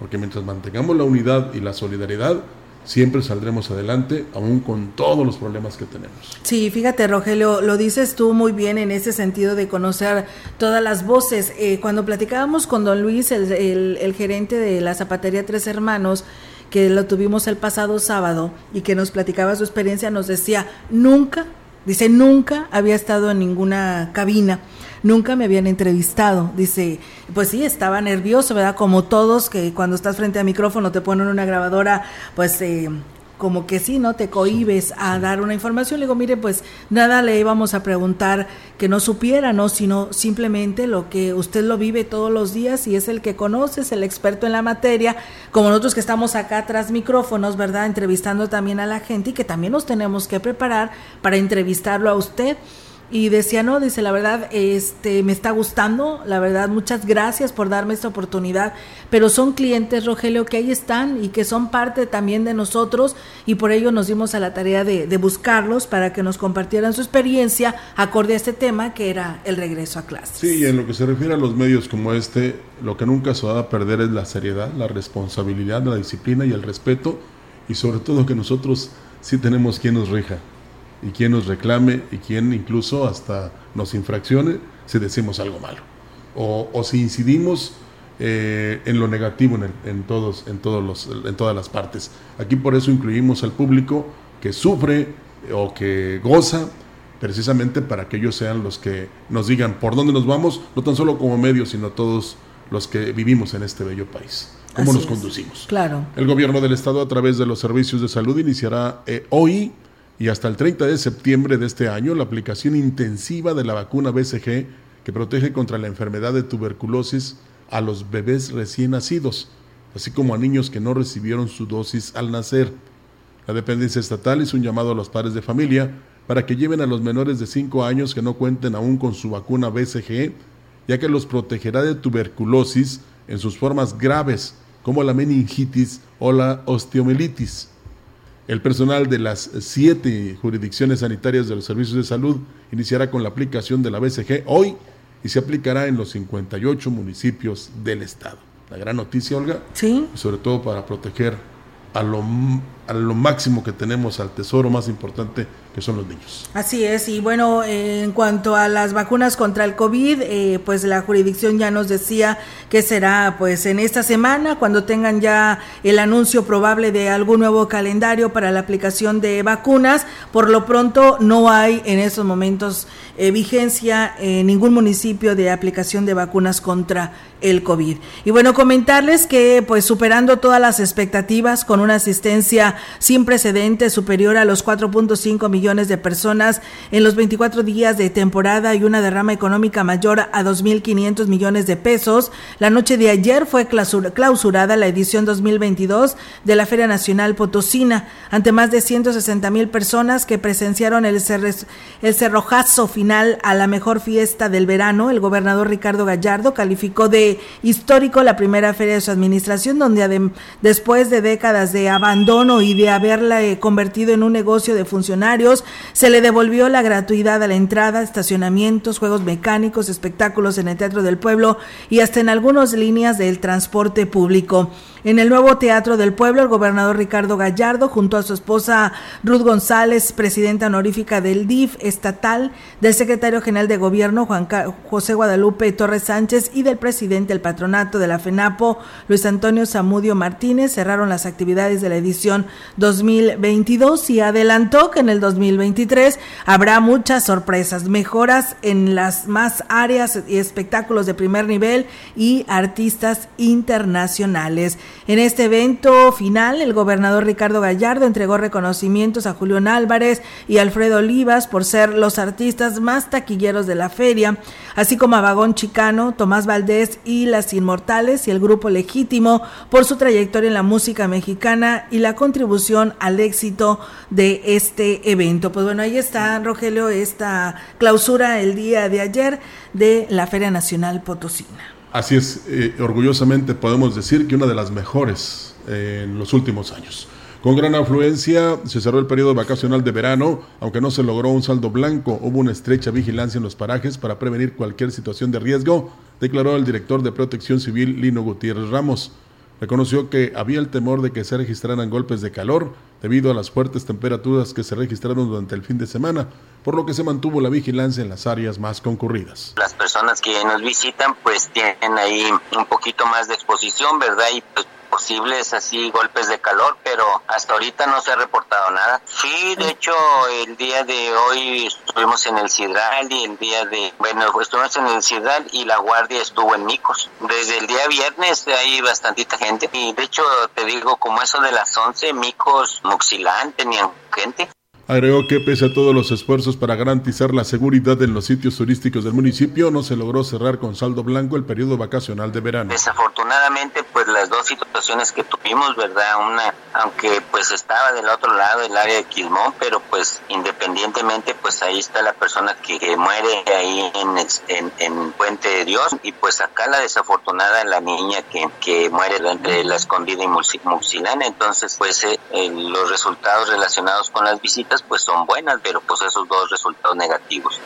S8: Porque mientras mantengamos la unidad y la solidaridad, siempre saldremos adelante, aún con todos los problemas que tenemos.
S7: Sí, fíjate, Rogelio, lo dices tú muy bien en ese sentido de conocer todas las voces. Eh, cuando platicábamos con don Luis, el, el, gerente de la zapatería Tres Hermanos, que lo tuvimos el pasado sábado y que nos platicaba su experiencia, nos decía, nunca, dice, nunca había estado en ninguna cabina nunca me habían entrevistado. Dice, pues sí, estaba nervioso, ¿verdad? Como todos, que cuando estás frente a micrófono te ponen una grabadora, pues... Eh, como que sí, ¿no? Te cohibes a dar una información. Le digo, mire, pues nada le íbamos a preguntar que no supiera, ¿no? Sino simplemente lo que usted lo vive todos los días y es el que conoce, es el experto en la materia, como nosotros que estamos acá tras micrófonos, ¿verdad? Entrevistando también a la gente y que también nos tenemos que preparar para entrevistarlo a usted y decía, no, dice, la verdad, este, me está gustando, la verdad, muchas gracias por darme esta oportunidad, pero son clientes, Rogelio, que ahí están y que son parte también de nosotros y por ello nos dimos a la tarea de, de buscarlos para que nos compartieran su experiencia acorde a este tema que era el regreso a clases.
S8: Sí, y en lo que se refiere a los medios como este, lo que nunca se va a perder es la seriedad, la responsabilidad, la disciplina y el respeto y sobre todo que nosotros sí tenemos quien nos rija y quien nos reclame y quien incluso hasta nos infraccione si decimos algo malo o, si incidimos eh, en lo negativo en, en, todos, en, todos los, en todas las partes. Aquí por eso incluimos al público que sufre o que goza precisamente para que ellos sean los que nos digan por dónde nos vamos, no tan solo como medios, sino todos los que vivimos en este bello país. ¿Cómo nos conducimos?
S7: Claro.
S8: El gobierno del estado a través de los servicios de salud iniciará eh, hoy y hasta el 30 de septiembre de este año la aplicación intensiva de la vacuna BCG que protege contra la enfermedad de tuberculosis a los bebés recién nacidos, así como a niños que no recibieron su dosis al nacer. La dependencia estatal hizo un llamado a los padres de familia para que lleven a los menores de 5 años que no cuenten aún con su vacuna BCG, ya que los protegerá de tuberculosis en sus formas graves, como la meningitis o la osteomielitis. El personal de las siete jurisdicciones sanitarias de los servicios de salud iniciará con la aplicación de la BCG hoy y se aplicará en los 58 municipios del estado. La gran noticia, Olga.
S7: Sí.
S8: Sobre todo para proteger a lo, a lo máximo que tenemos, al tesoro más importante que son los niños.
S7: Así es, y bueno, en cuanto a las vacunas contra el COVID, eh, pues la jurisdicción ya nos decía que será pues en esta semana cuando tengan ya el anuncio probable de algún nuevo calendario para la aplicación de vacunas. Por lo pronto no hay en estos momentos eh, vigencia en ningún municipio de aplicación de vacunas contra el COVID. Y bueno, comentarles que pues superando todas las expectativas con una asistencia sin precedentes superior a los 4.5 millones millones de personas en los 24 días de temporada y una derrama económica mayor a 2.500 millones de pesos. La noche de ayer fue clausurada la edición 2022 de la Feria Nacional Potosina ante más de 160 mil personas que presenciaron el, el cerrojazo final a la mejor fiesta del verano. El gobernador Ricardo Gallardo calificó de histórico la primera feria de su administración, donde después de décadas de abandono y de haberla eh, convertido en un negocio de funcionarios, se le devolvió la gratuidad a la entrada, estacionamientos, juegos mecánicos, espectáculos en el Teatro del Pueblo y hasta en algunas líneas del transporte público. En el nuevo Teatro del Pueblo, el gobernador Ricardo Gallardo, junto a su esposa Ruth González, presidenta honorífica del DIF estatal, del secretario general de gobierno Juan José Guadalupe Torres Sánchez y del presidente del patronato de la FENAPO, Luis Antonio Zamudio Martínez, cerraron las actividades de la edición 2022 y adelantó que en el 2023 habrá muchas sorpresas, mejoras en las más áreas y espectáculos de primer nivel y artistas internacionales. En este evento final, el gobernador Ricardo Gallardo entregó reconocimientos a Julián Álvarez y Alfredo Olivas por ser los artistas más taquilleros de la feria, así como a Vagón Chicano, Tomás Valdés y Las Inmortales y el Grupo Legítimo por su trayectoria en la música mexicana y la contribución al éxito de este evento. Pues bueno, ahí está, Rogelio, esta clausura el día de ayer de la Feria Nacional Potosina.
S8: Así es, eh, orgullosamente podemos decir que una de las mejores eh, en los últimos años. Con gran afluencia se cerró el periodo vacacional de verano, aunque no se logró un saldo blanco, hubo una estrecha vigilancia en los parajes para prevenir cualquier situación de riesgo, declaró el director de Protección Civil Lino Gutiérrez Ramos. Reconoció que había el temor de que se registraran golpes de calor debido a las fuertes temperaturas que se registraron durante el fin de semana, por lo que se mantuvo la vigilancia en las áreas más concurridas.
S27: Las personas que nos visitan pues tienen ahí un poquito más de exposición, ¿verdad? Y pues posibles así golpes de calor, pero hasta ahorita no se ha reportado nada. Sí, de hecho, el día de hoy estuvimos en el Cidral y el día de, bueno, estuvimos en el Cidral y la guardia estuvo en Micos. Desde el día viernes hay bastantita gente y de hecho te digo, como eso de las 11, Micos, Muxilán tenían gente.
S8: Agregó que pese a todos los esfuerzos para garantizar la seguridad en los sitios turísticos del municipio, no se logró cerrar con saldo blanco el periodo vacacional de verano.
S27: Desafortunadamente, pues las dos situaciones que tuvimos, ¿verdad? Una, aunque pues estaba del otro lado del área de Quilmón, pero pues independientemente, pues ahí está la persona que, muere ahí en, en, Puente de Dios y pues acá la desafortunada la niña que, que muere entre la escondida y Muxilana. Entonces, pues eh, los resultados relacionados con las visitas pues son buenas, pero pues esos dos resultados negativos.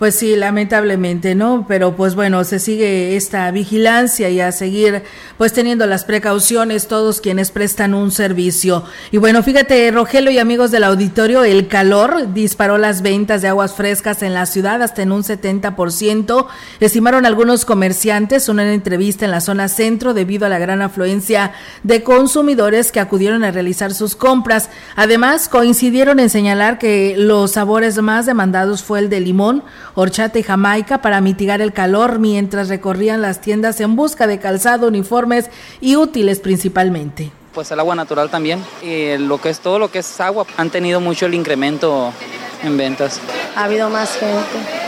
S7: Pues sí, lamentablemente, ¿no? Pero pues bueno, se sigue esta vigilancia y a seguir pues teniendo las precauciones todos quienes prestan un servicio. Y bueno, fíjate, Rogelio y amigos del auditorio, el calor disparó las ventas de aguas frescas en la ciudad hasta en un 70%. Estimaron algunos comerciantes una entrevista en la zona centro debido a la gran afluencia de consumidores que acudieron a realizar sus compras. Además, coincidieron en señalar que los sabores más demandados fue el de limón, horchata y jamaica para mitigar el calor mientras recorrían las tiendas en busca de calzado, y útiles principalmente.
S28: Pues el agua natural también. Y lo que es todo lo que es agua han tenido mucho el incremento en ventas.
S29: Ha habido más gente.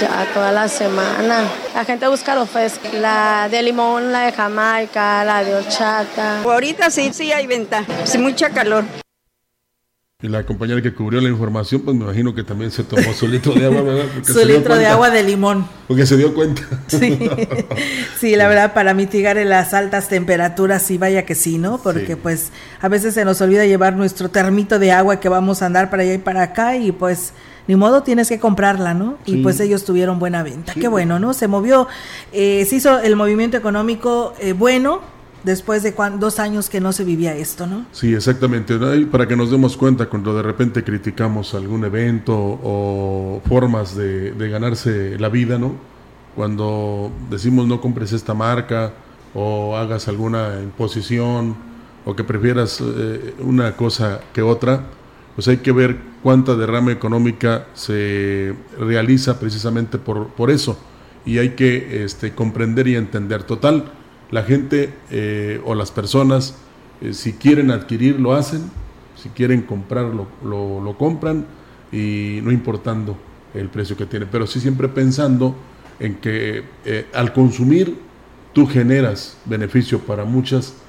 S29: Ya toda la semana. La gente busca los frescos. La de limón, la de jamaica, la de horchata.
S30: Ahorita sí, sí hay venta. Sí, mucha calor.
S8: Y la compañera que cubrió la información, pues me imagino que también se tomó su litro de agua, ¿verdad?
S7: su litro de agua de limón.
S8: Porque se dio cuenta.
S7: Sí. la verdad, para mitigar las altas temperaturas, sí, vaya que sí, ¿no? Porque pues a veces se nos olvida llevar nuestro termito de agua que vamos a andar para allá y para acá y pues ni modo tienes que comprarla, ¿no? Y pues ellos tuvieron buena venta. Qué bueno, ¿no? Se movió, eh, se hizo el movimiento económico eh, bueno, después de dos años que no se vivía esto, ¿no?
S8: Sí, exactamente. Para que nos demos cuenta cuando de repente criticamos algún evento o formas de, ganarse la vida, ¿no? Cuando decimos no compres esta marca o hagas alguna imposición o que prefieras eh, una cosa que otra, pues hay que ver cuánta derrama económica se realiza precisamente por, por eso y hay que este, comprender y entender. Total, la gente eh, o las personas, eh, si quieren adquirir, lo hacen, si quieren comprar, lo, compran, y no importando el precio que tiene, pero sí siempre pensando en que eh, al consumir tú generas beneficio para muchas personas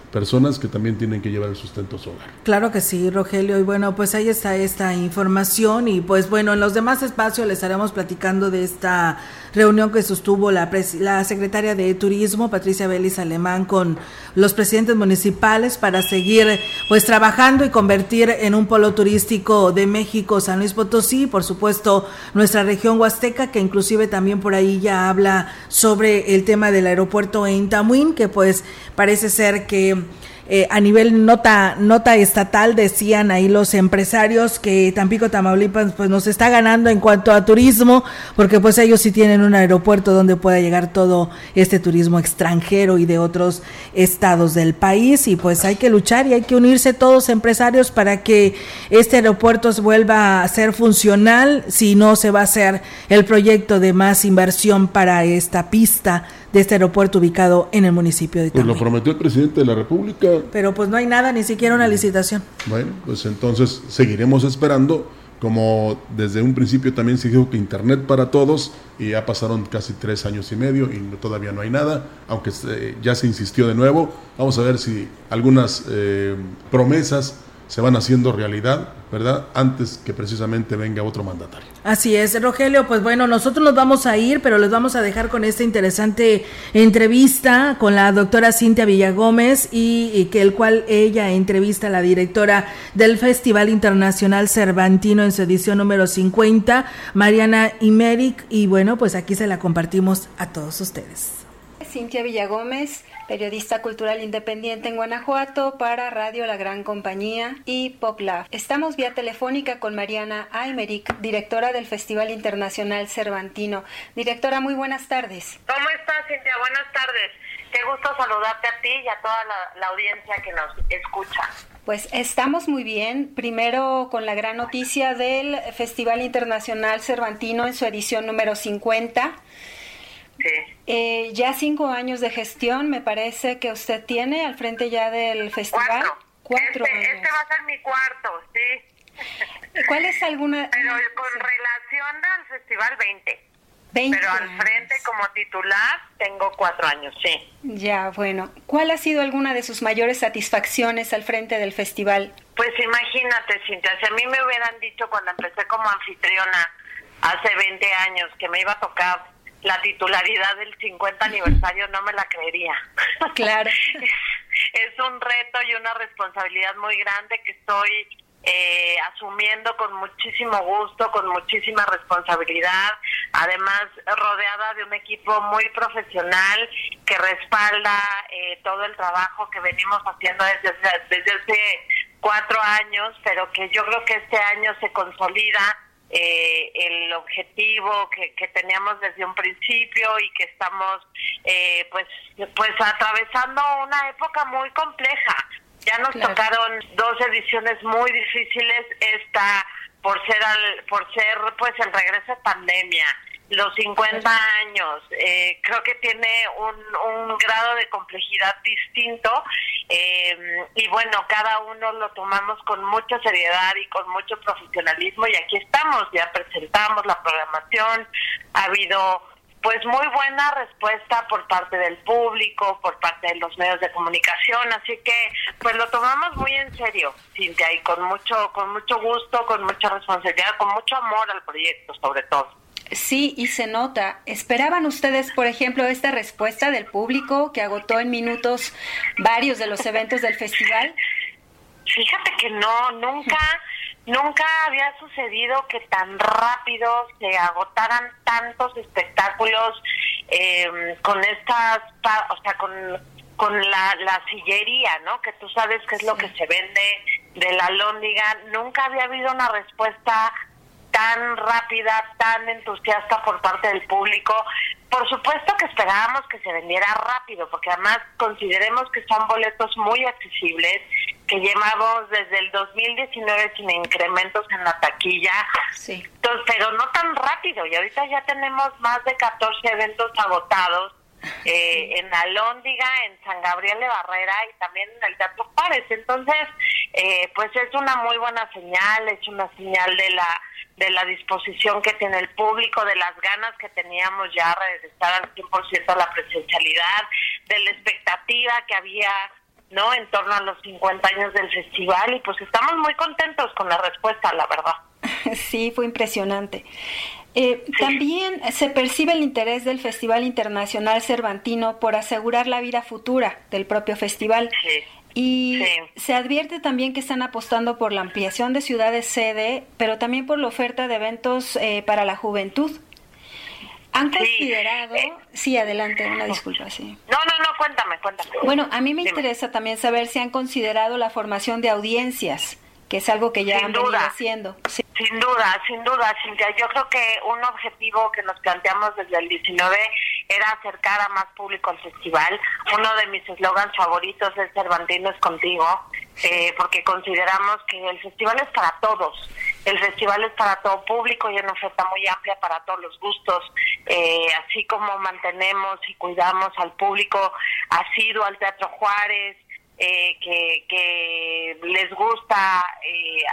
S8: que también tienen que llevar el sustento a.
S7: Claro que sí, Rogelio. Y bueno, pues ahí está esta información. Y pues bueno, en los demás espacios les estaremos platicando de esta reunión que sostuvo la, la secretaria de Turismo, Patricia Vélez Alemán, con los presidentes municipales para seguir pues trabajando y convertir en un polo turístico de México, San Luis Potosí, por supuesto nuestra región huasteca, que inclusive también por ahí ya habla sobre el tema del aeropuerto en Tamuín, que pues parece ser que eh, a nivel nota, nota estatal decían ahí los empresarios que Tampico, Tamaulipas, pues nos está ganando en cuanto a turismo, porque pues ellos sí tienen un aeropuerto donde pueda llegar todo este turismo extranjero y de otros estados del país. Y pues hay que luchar y hay que unirse todos empresarios para que este aeropuerto vuelva a ser funcional, si no se va a hacer el proyecto de más inversión para esta pista de este aeropuerto ubicado en el municipio de
S8: Pues lo prometió el presidente de la República.
S7: Pero pues no hay nada, ni siquiera una licitación.
S8: Bueno, pues entonces seguiremos esperando, como desde un principio también se dijo que Internet para todos, y ya pasaron casi tres años y medio y todavía no hay nada, aunque ya se insistió de nuevo. Vamos a ver si algunas eh, promesas se van haciendo realidad, ¿verdad? Antes que precisamente venga otro mandatario.
S7: Así es, Rogelio, pues bueno, nosotros nos vamos a ir, pero les vamos a dejar con esta interesante entrevista con la doctora Cintia Villagómez y, y que el cual ella entrevista a la directora del Festival Internacional Cervantino en su edición número 50, Mariana Imeric, y bueno, pues aquí se la compartimos a todos ustedes.
S31: Cintia Villagómez periodista cultural independiente en Guanajuato para Radio La Gran Compañía y PopLab. Estamos vía telefónica con Mariana Aymeric, directora del Festival Internacional Cervantino. Directora, muy buenas tardes.
S32: ¿Cómo estás, Cintia? Buenas tardes. Qué gusto saludarte a ti y a toda la, la audiencia que nos escucha.
S31: Pues estamos muy bien. Primero con la gran noticia del Festival Internacional Cervantino en su edición número 50. Eh, ya cinco años de gestión, me parece que usted tiene al frente ya del festival.
S32: Cuatro. este, este va a ser mi cuarto, sí.
S31: ¿Cuál es alguna...?
S32: Pero con relación al festival, 20. 20 Pero al frente como titular tengo cuatro años, sí.
S31: Ya, bueno. ¿Cuál ha sido alguna de sus mayores satisfacciones al frente del festival?
S32: Pues imagínate, Cintia, si a mí me hubieran dicho cuando empecé como anfitriona hace 20 años que me iba a tocar la titularidad del 50 aniversario no me la creería.
S31: Claro.
S32: es, un reto y una responsabilidad muy grande que estoy eh, asumiendo con muchísimo gusto, con muchísima responsabilidad, además rodeada de un equipo muy profesional que respalda eh, todo el trabajo que venimos haciendo desde, desde hace cuatro años, pero que yo creo que este año se consolida eh, el objetivo que, que, teníamos desde un principio y que estamos eh, pues pues atravesando una época muy compleja. Ya nos tocaron dos ediciones muy difíciles esta por ser al, por ser pues el regreso de pandemia los 50 años. Eh, creo que tiene un, un, grado de complejidad distinto eh, y bueno, cada uno lo tomamos con mucha seriedad y con mucho profesionalismo y aquí estamos, ya presentamos la programación, ha habido pues muy buena respuesta por parte del público, por parte de los medios de comunicación, así que pues lo tomamos muy en serio, Cintia, y con mucho con mucho gusto, con mucha responsabilidad, con mucho amor al proyecto sobre todo.
S31: Sí, y se nota. ¿Esperaban ustedes, por ejemplo, esta respuesta del público que agotó en minutos varios de los eventos del festival?
S32: Fíjate que no, nunca, nunca había sucedido que tan rápido se agotaran tantos espectáculos em, con estas, o sea, con, con la, la sillería, ¿no? Que tú sabes que es lo que se vende de la lóndiga. Nunca había habido una respuesta tan rápida, tan entusiasta por parte del público. Por supuesto que esperábamos que se vendiera rápido, porque además consideremos que son boletos muy accesibles, que llevamos desde el 2019 sin incrementos en la taquilla,
S31: sí.
S32: Entonces, pero no tan rápido, y ahorita ya tenemos más de 14 eventos agotados. Eh, en Alóndiga, en San Gabriel de Barrera y también en el Teatro Juárez. Entonces, eh, pues es una muy buena señal, es una señal de la de la disposición que tiene el público, de las ganas que teníamos ya de estar al 100% a la presencialidad, de la expectativa que había no en torno a los 50 años del festival y pues estamos muy contentos con la respuesta, la verdad.
S31: Sí, fue impresionante. Eh, También se percibe el interés del Festival Internacional Cervantino por asegurar la vida futura del propio festival.
S32: Sí.
S31: Y se advierte también que están apostando por la ampliación de ciudades sede, pero también por la oferta de eventos eh, para la juventud. ¿Han considerado? Sí, adelante, una disculpa, sí.
S32: No, no, no, cuéntame, cuéntame.
S31: Bueno, a mí me interesa también saber si han considerado la formación de audiencias, que es algo que ya han venido haciendo.
S32: Sin duda, sin duda, Cintia. Yo creo que un objetivo que nos planteamos desde el 19 era acercar a más público al festival. Uno de mis eslogans favoritos es Cervantino es contigo, eh, porque consideramos que el festival es para todos. El festival es para todo público y una oferta muy amplia para todos los gustos, eh, así como mantenemos y cuidamos al público asiduo al Teatro Juárez, eh, que, que les gusta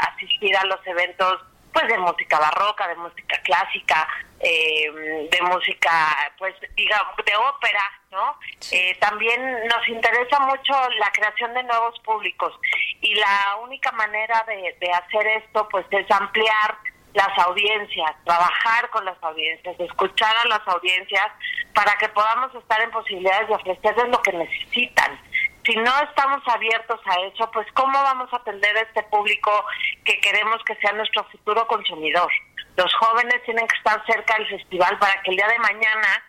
S32: asistir a los eventos pues de música barroca, de música clásica, eh, de música, pues digamos, de ópera, ¿no? Eh, también nos interesa mucho la creación de nuevos públicos y la única manera de, de hacer esto, pues, es ampliar las audiencias, trabajar con las audiencias, escuchar a las audiencias para que podamos estar en posibilidades de ofrecerles lo que necesitan si no estamos abiertos a eso, pues ¿cómo vamos a atender a este público que queremos que sea nuestro futuro consumidor? Los jóvenes tienen que estar cerca del festival para que el día de mañana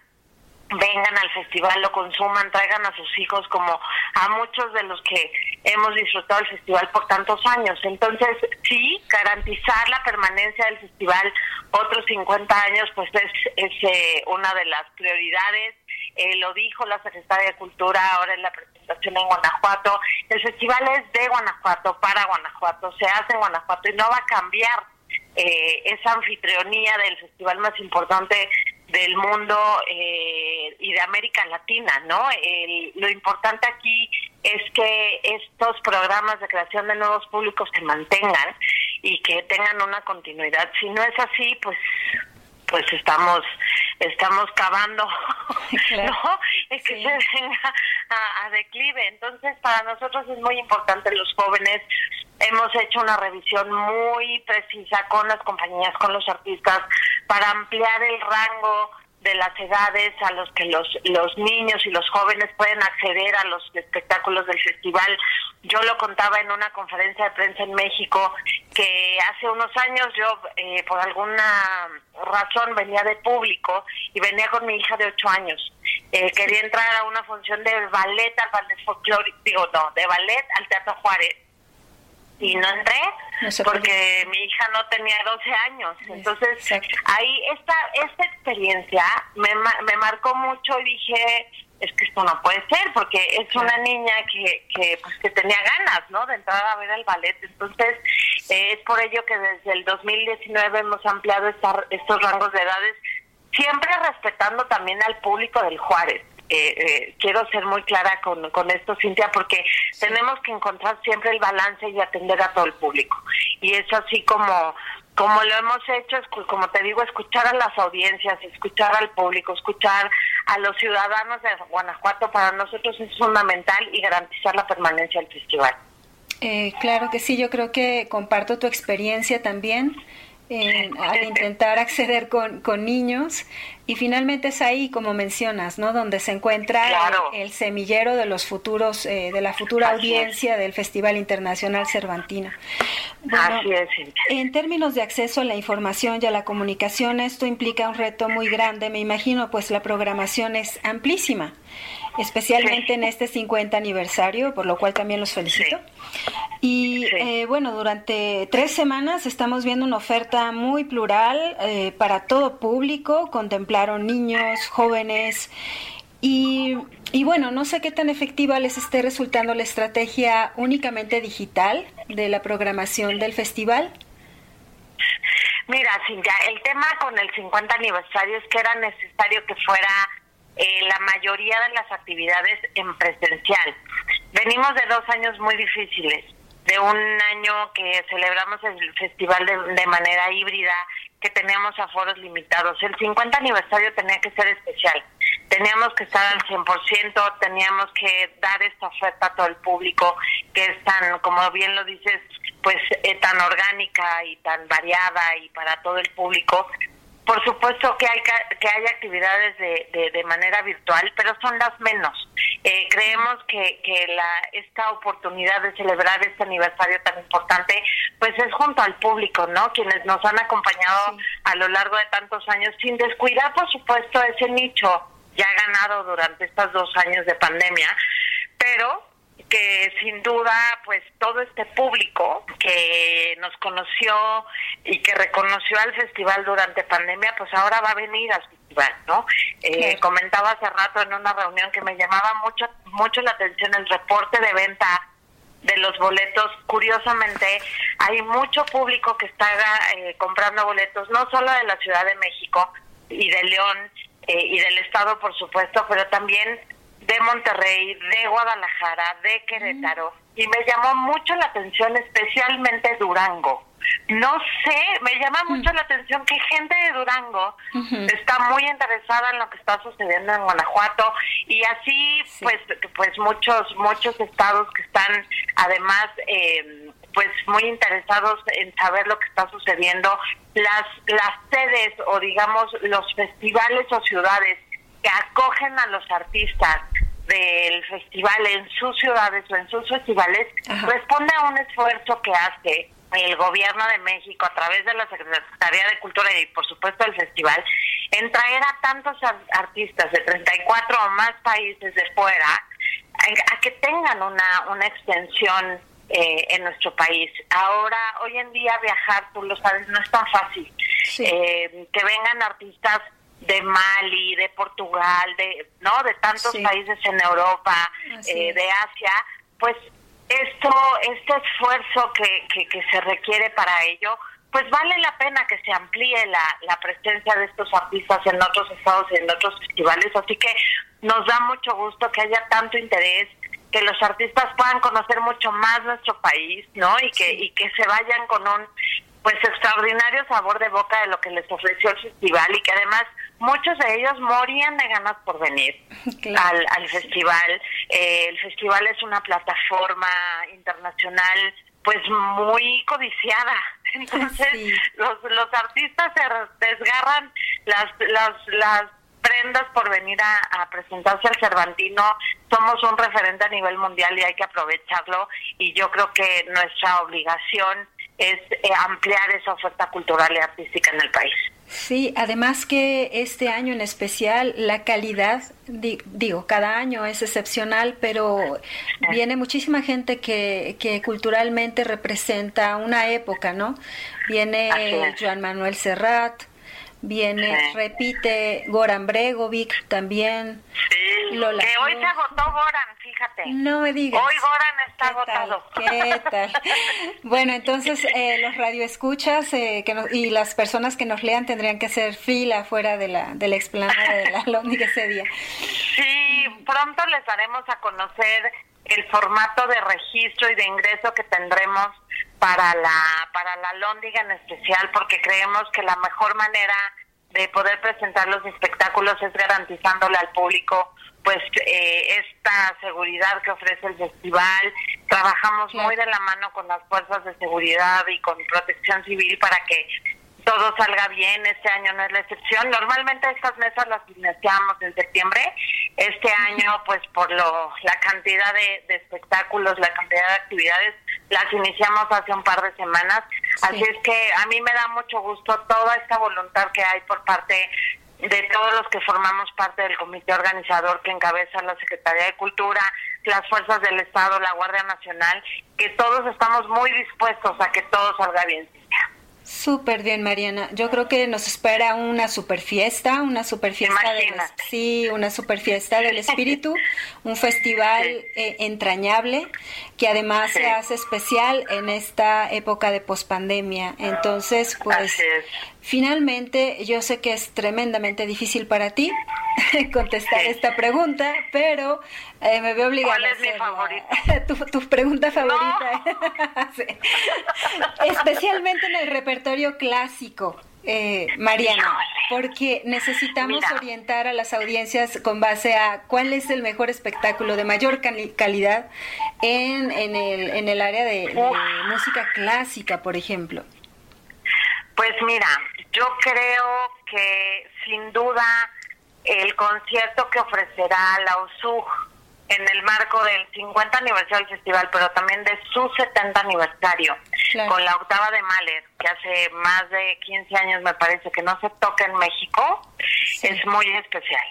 S32: vengan al festival, lo consuman, traigan a sus hijos como a muchos de los que hemos disfrutado el festival por tantos años. Entonces, sí, garantizar la permanencia del festival otros 50 años, pues es, es eh, una de las prioridades. Eh, lo dijo la Secretaria de Cultura ahora en la en Guanajuato. El festival es de Guanajuato, para Guanajuato, se hace en Guanajuato y no va a cambiar eh, esa anfitrionía del festival más importante del mundo eh, y de América Latina, ¿no? lo importante aquí es que estos programas de creación de nuevos públicos se mantengan y que tengan una continuidad. Si no es así, pues pues estamos estamos cavando no es que se venga a, a, declive. Entonces para nosotros es muy importante los jóvenes hemos hecho una revisión muy precisa con las compañías con los artistas para ampliar el rango de las edades a los que los, los niños y los jóvenes pueden acceder a los espectáculos del festival. Yo lo contaba en una conferencia de prensa en México que hace unos años yo eh, por alguna razón venía de público y venía con mi hija de ocho años. Eh, quería entrar a una función de ballet al ballet folclórico, digo no, de ballet al Teatro Juárez y no entré porque mi hija no tenía 12 años. Entonces, ahí esta, esta experiencia me, me marcó mucho y dije, es que esto no puede ser, porque es una niña que, que, pues, que tenía ganas, ¿no?, de entrar a ver el ballet. Entonces, eh, es por ello que desde el 2019 hemos ampliado estos rangos de edades, siempre respetando también al público del Juárez. Eh, eh, quiero ser muy clara con, con esto, Cintia, porque tenemos que encontrar siempre el balance y atender a todo el público. Y es así como, como lo hemos hecho, como te digo, escuchar a las audiencias, escuchar al público, escuchar a los ciudadanos de Guanajuato, para nosotros es fundamental y garantizar la permanencia del festival.
S31: Eh, claro que sí, yo creo que comparto tu experiencia también al intentar acceder con, con, niños. Y finalmente es ahí como mencionas no donde se encuentra el, semillero de los futuros eh, de la futura audiencia del Festival Internacional Cervantino.
S32: Así es.
S31: en términos de acceso a la información y a la comunicación esto implica un reto muy grande. Me imagino pues la programación es amplísima especialmente en este 50 aniversario, por lo cual también los felicito. Y eh, bueno, durante tres semanas estamos viendo una oferta muy plural eh, para todo público, contemplaron niños, jóvenes. Y, y bueno, no sé qué tan efectiva les esté resultando la estrategia únicamente digital de la programación del festival.
S32: Mira, Cintia, el tema con el 50 aniversario es que era necesario que fuera eh, la mayoría de las actividades en presencial. Venimos de dos años muy difíciles, de un año que celebramos el festival de, manera híbrida, que teníamos aforos limitados. El 50 aniversario tenía que ser especial. Teníamos que estar al 100%, teníamos que dar esta oferta a todo el público, que es tan, como bien lo dices, pues eh, tan orgánica y tan variada y para todo el público por supuesto que hay que hay actividades de, de, manera virtual, pero son las menos. Eh, creemos que, que la, esta oportunidad de celebrar este aniversario tan importante, pues es junto al público, ¿no? Quienes nos han acompañado a lo largo de tantos años, sin descuidar, por supuesto, ese nicho ya ganado durante estos dos años de pandemia, pero que sin duda pues todo este público que nos conoció y que reconoció al festival durante pandemia pues ahora va a venir al festival no eh, comentaba hace rato en una reunión que me llamaba mucho mucho la atención el reporte de venta de los boletos. Curiosamente hay mucho público que está eh, comprando boletos no solo de la Ciudad de México y de León eh, y del estado por supuesto pero también de Monterrey, de Guadalajara, de Querétaro, y me llamó mucho la atención especialmente Durango. No sé, me llama mm. mucho la atención que gente de Durango está muy interesada en lo que está sucediendo en Guanajuato y así pues pues muchos muchos estados que están además eh, pues muy interesados en saber lo que está sucediendo las las sedes o digamos los festivales o ciudades que acogen a los artistas del festival en sus ciudades o en sus festivales responde a un esfuerzo que hace el gobierno de México a través de la Secretaría de Cultura y por supuesto el festival en traer a tantos artistas de 34 o más países de fuera a que tengan una, una extensión eh, en nuestro país. Ahora, hoy en día viajar, tú lo sabes, no es tan fácil. Eh, que vengan artistas de Mali, de Portugal, de no, de tantos países en Europa, eh, de Asia, pues esto, este esfuerzo que, que, se requiere para ello, pues vale la pena que se amplíe la, la presencia de estos artistas en otros estados y en otros festivales, así que nos da mucho gusto que haya tanto interés, que los artistas puedan conocer mucho más nuestro país, ¿no? Y que, y que se vayan con un pues extraordinario sabor de boca de lo que les ofreció el festival y que además muchos de ellos morían de ganas por venir al, al, festival. Eh, el festival es una plataforma internacional pues muy codiciada. Entonces los, los artistas se desgarran las, las, las prendas por venir a, a, presentarse al Cervantino. Somos un referente a nivel mundial y hay que aprovecharlo y yo creo que nuestra obligación es eh, ampliar esa oferta cultural y artística en el país.
S31: Sí, además que este año en especial la calidad, digo, cada año es excepcional, pero viene muchísima gente que, que culturalmente representa una época, ¿no? Viene Joan Manuel Serrat, viene, repite Goran Bregovic también.
S32: Sí, que hoy se agotó Goran, fíjate.
S31: No me digas.
S32: Hoy Goran está agotado.
S31: ¿Qué tal? bueno, entonces eh, los radioescuchas eh, que y las personas que nos lean tendrían que hacer fila fuera de la, de la explanada de la Lóndiga ese día.
S32: Sí, pronto les daremos a conocer el formato de registro y de ingreso que tendremos para la para la Lóndiga en especial porque creemos que la mejor manera de poder presentar los espectáculos es garantizándole al público pues eh, esta seguridad que ofrece el festival. Trabajamos muy de la mano con las fuerzas de seguridad y con protección civil para que todo salga bien, este año no es la excepción. Normalmente estas mesas las iniciamos en septiembre, este año pues por lo la cantidad de, espectáculos, la cantidad de actividades, las iniciamos hace un par de semanas, así es que a mí me da mucho gusto toda esta voluntad que hay por parte de todos los que formamos parte del comité organizador que encabeza la Secretaría de Cultura, las fuerzas del Estado, la Guardia Nacional, que todos estamos muy dispuestos a que todo salga bien.
S31: Súper bien, Mariana. Yo creo que nos espera una super fiesta, una super fiesta del, sí, una super fiesta del espíritu, un festival eh, entrañable que además se hace especial en esta época de pospandemia. Entonces, pues Finalmente, yo sé que es tremendamente difícil para ti contestar esta pregunta, pero eh, me veo obligada
S32: ¿Cuál
S31: es
S32: mi favorita?
S31: tu, pregunta favorita. Especialmente en el repertorio clásico. Eh, Mariana, porque necesitamos orientar a las audiencias con base a cuál es el mejor espectáculo de mayor calidad en, en, el, en el área de música clásica, por ejemplo.
S32: Pues mira, Yo creo que sin duda el concierto que ofrecerá la USUG en el marco del 50 aniversario del festival, pero también de su 70 aniversario, con la octava de Mahler, que hace más de 15 años me parece que no se toca en México, es muy especial.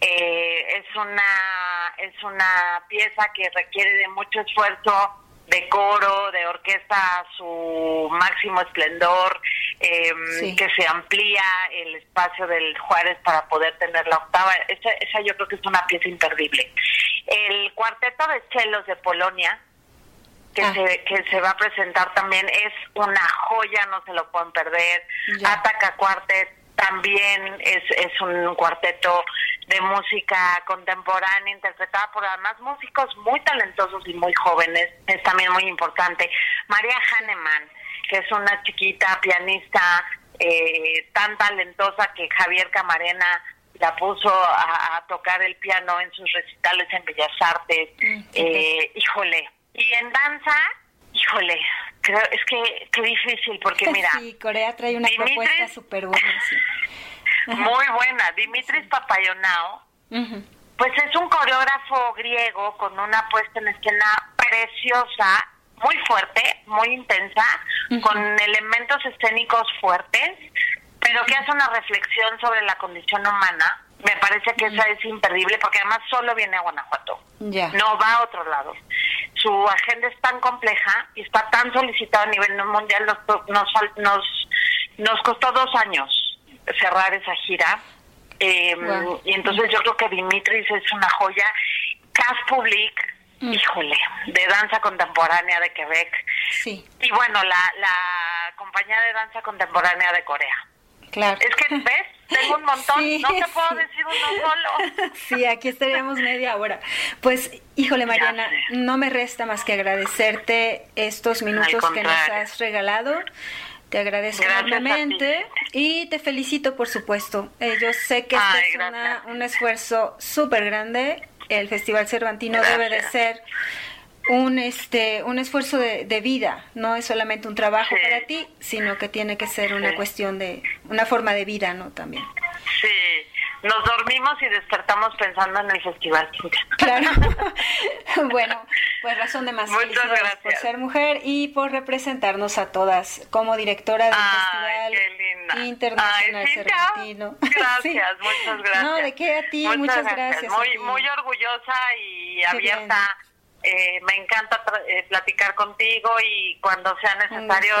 S32: Eh, es una es una pieza que requiere de mucho esfuerzo de coro, de orquesta a su máximo esplendor, em, que se amplía el espacio del Juárez para poder tener la octava. Esa, esa yo creo que es una pieza imperdible. El cuarteto de chelos de Polonia, que, ah. se, que se va a presentar también, es una joya, no se lo pueden perder. Ataca Cuartet también es, es un cuarteto de música contemporánea interpretada por además músicos muy talentosos y muy jóvenes, es también muy importante. María Hahnemann, que es una chiquita pianista eh, tan talentosa que Javier Camarena la puso a, tocar el piano en sus recitales en Bellas Artes. Mm, eh, híjole. Y en danza, híjole, creo, es que qué difícil, porque mira.
S31: Sí, Corea trae una propuesta súper buena.
S32: Muy buena. Dimitris Papayonao, pues es un coreógrafo griego con una puesta en escena preciosa, muy fuerte, muy intensa, con elementos escénicos fuertes, pero que hace una reflexión sobre la condición humana. Me parece que esa es imperdible porque además solo viene a Guanajuato, no va a otro lado. Su agenda es tan compleja y está tan solicitada a nivel mundial, nos, nos, nos, nos costó dos años cerrar esa gira. Eh, Y entonces yo creo que Dimitris es una joya. Cas Public, mm. híjole, de danza contemporánea de Quebec. Sí. Y bueno, la, la compañía de danza contemporánea de Corea.
S31: Claro.
S32: Es que, ¿ves? Tengo un montón, no te puedo decir uno solo.
S31: Sí, aquí estaríamos media hora. Pues, híjole, Mariana, no me resta más que agradecerte estos minutos que nos has regalado. Te agradezco enormemente y te felicito, por supuesto. Eh, yo sé que este es un esfuerzo súper grande. El Festival Cervantino debe de ser un este un esfuerzo de, vida no es solamente un trabajo para ti sino que tiene que ser una cuestión de una forma de vida no también
S32: sí nos dormimos y despertamos pensando en el festival.
S31: Claro. bueno, pues razón de más Muchas gracias. por ser mujer y por representarnos a todas como directora del Festival Internacional Cervantino.
S32: Gracias, muchas gracias.
S31: No, de qué a ti, muchas, gracias.
S32: muy, muy orgullosa y abierta. Eh, me encanta eh, platicar contigo y cuando sea necesario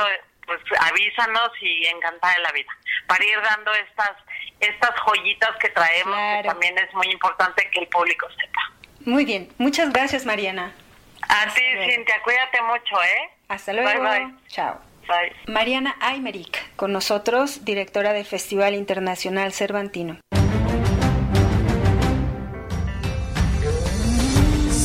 S32: pues avísanos y encantada de la vida para ir dando estas estas joyitas que traemos que también es muy importante que el público sepa.
S31: Muy bien, muchas gracias Mariana.
S32: A ti Cintia, cuídate mucho, ¿eh?
S31: Hasta luego.
S32: Bye, bye.
S31: Chao.
S32: Bye.
S31: Mariana Aymeric, con nosotros, directora del Festival Internacional Cervantino.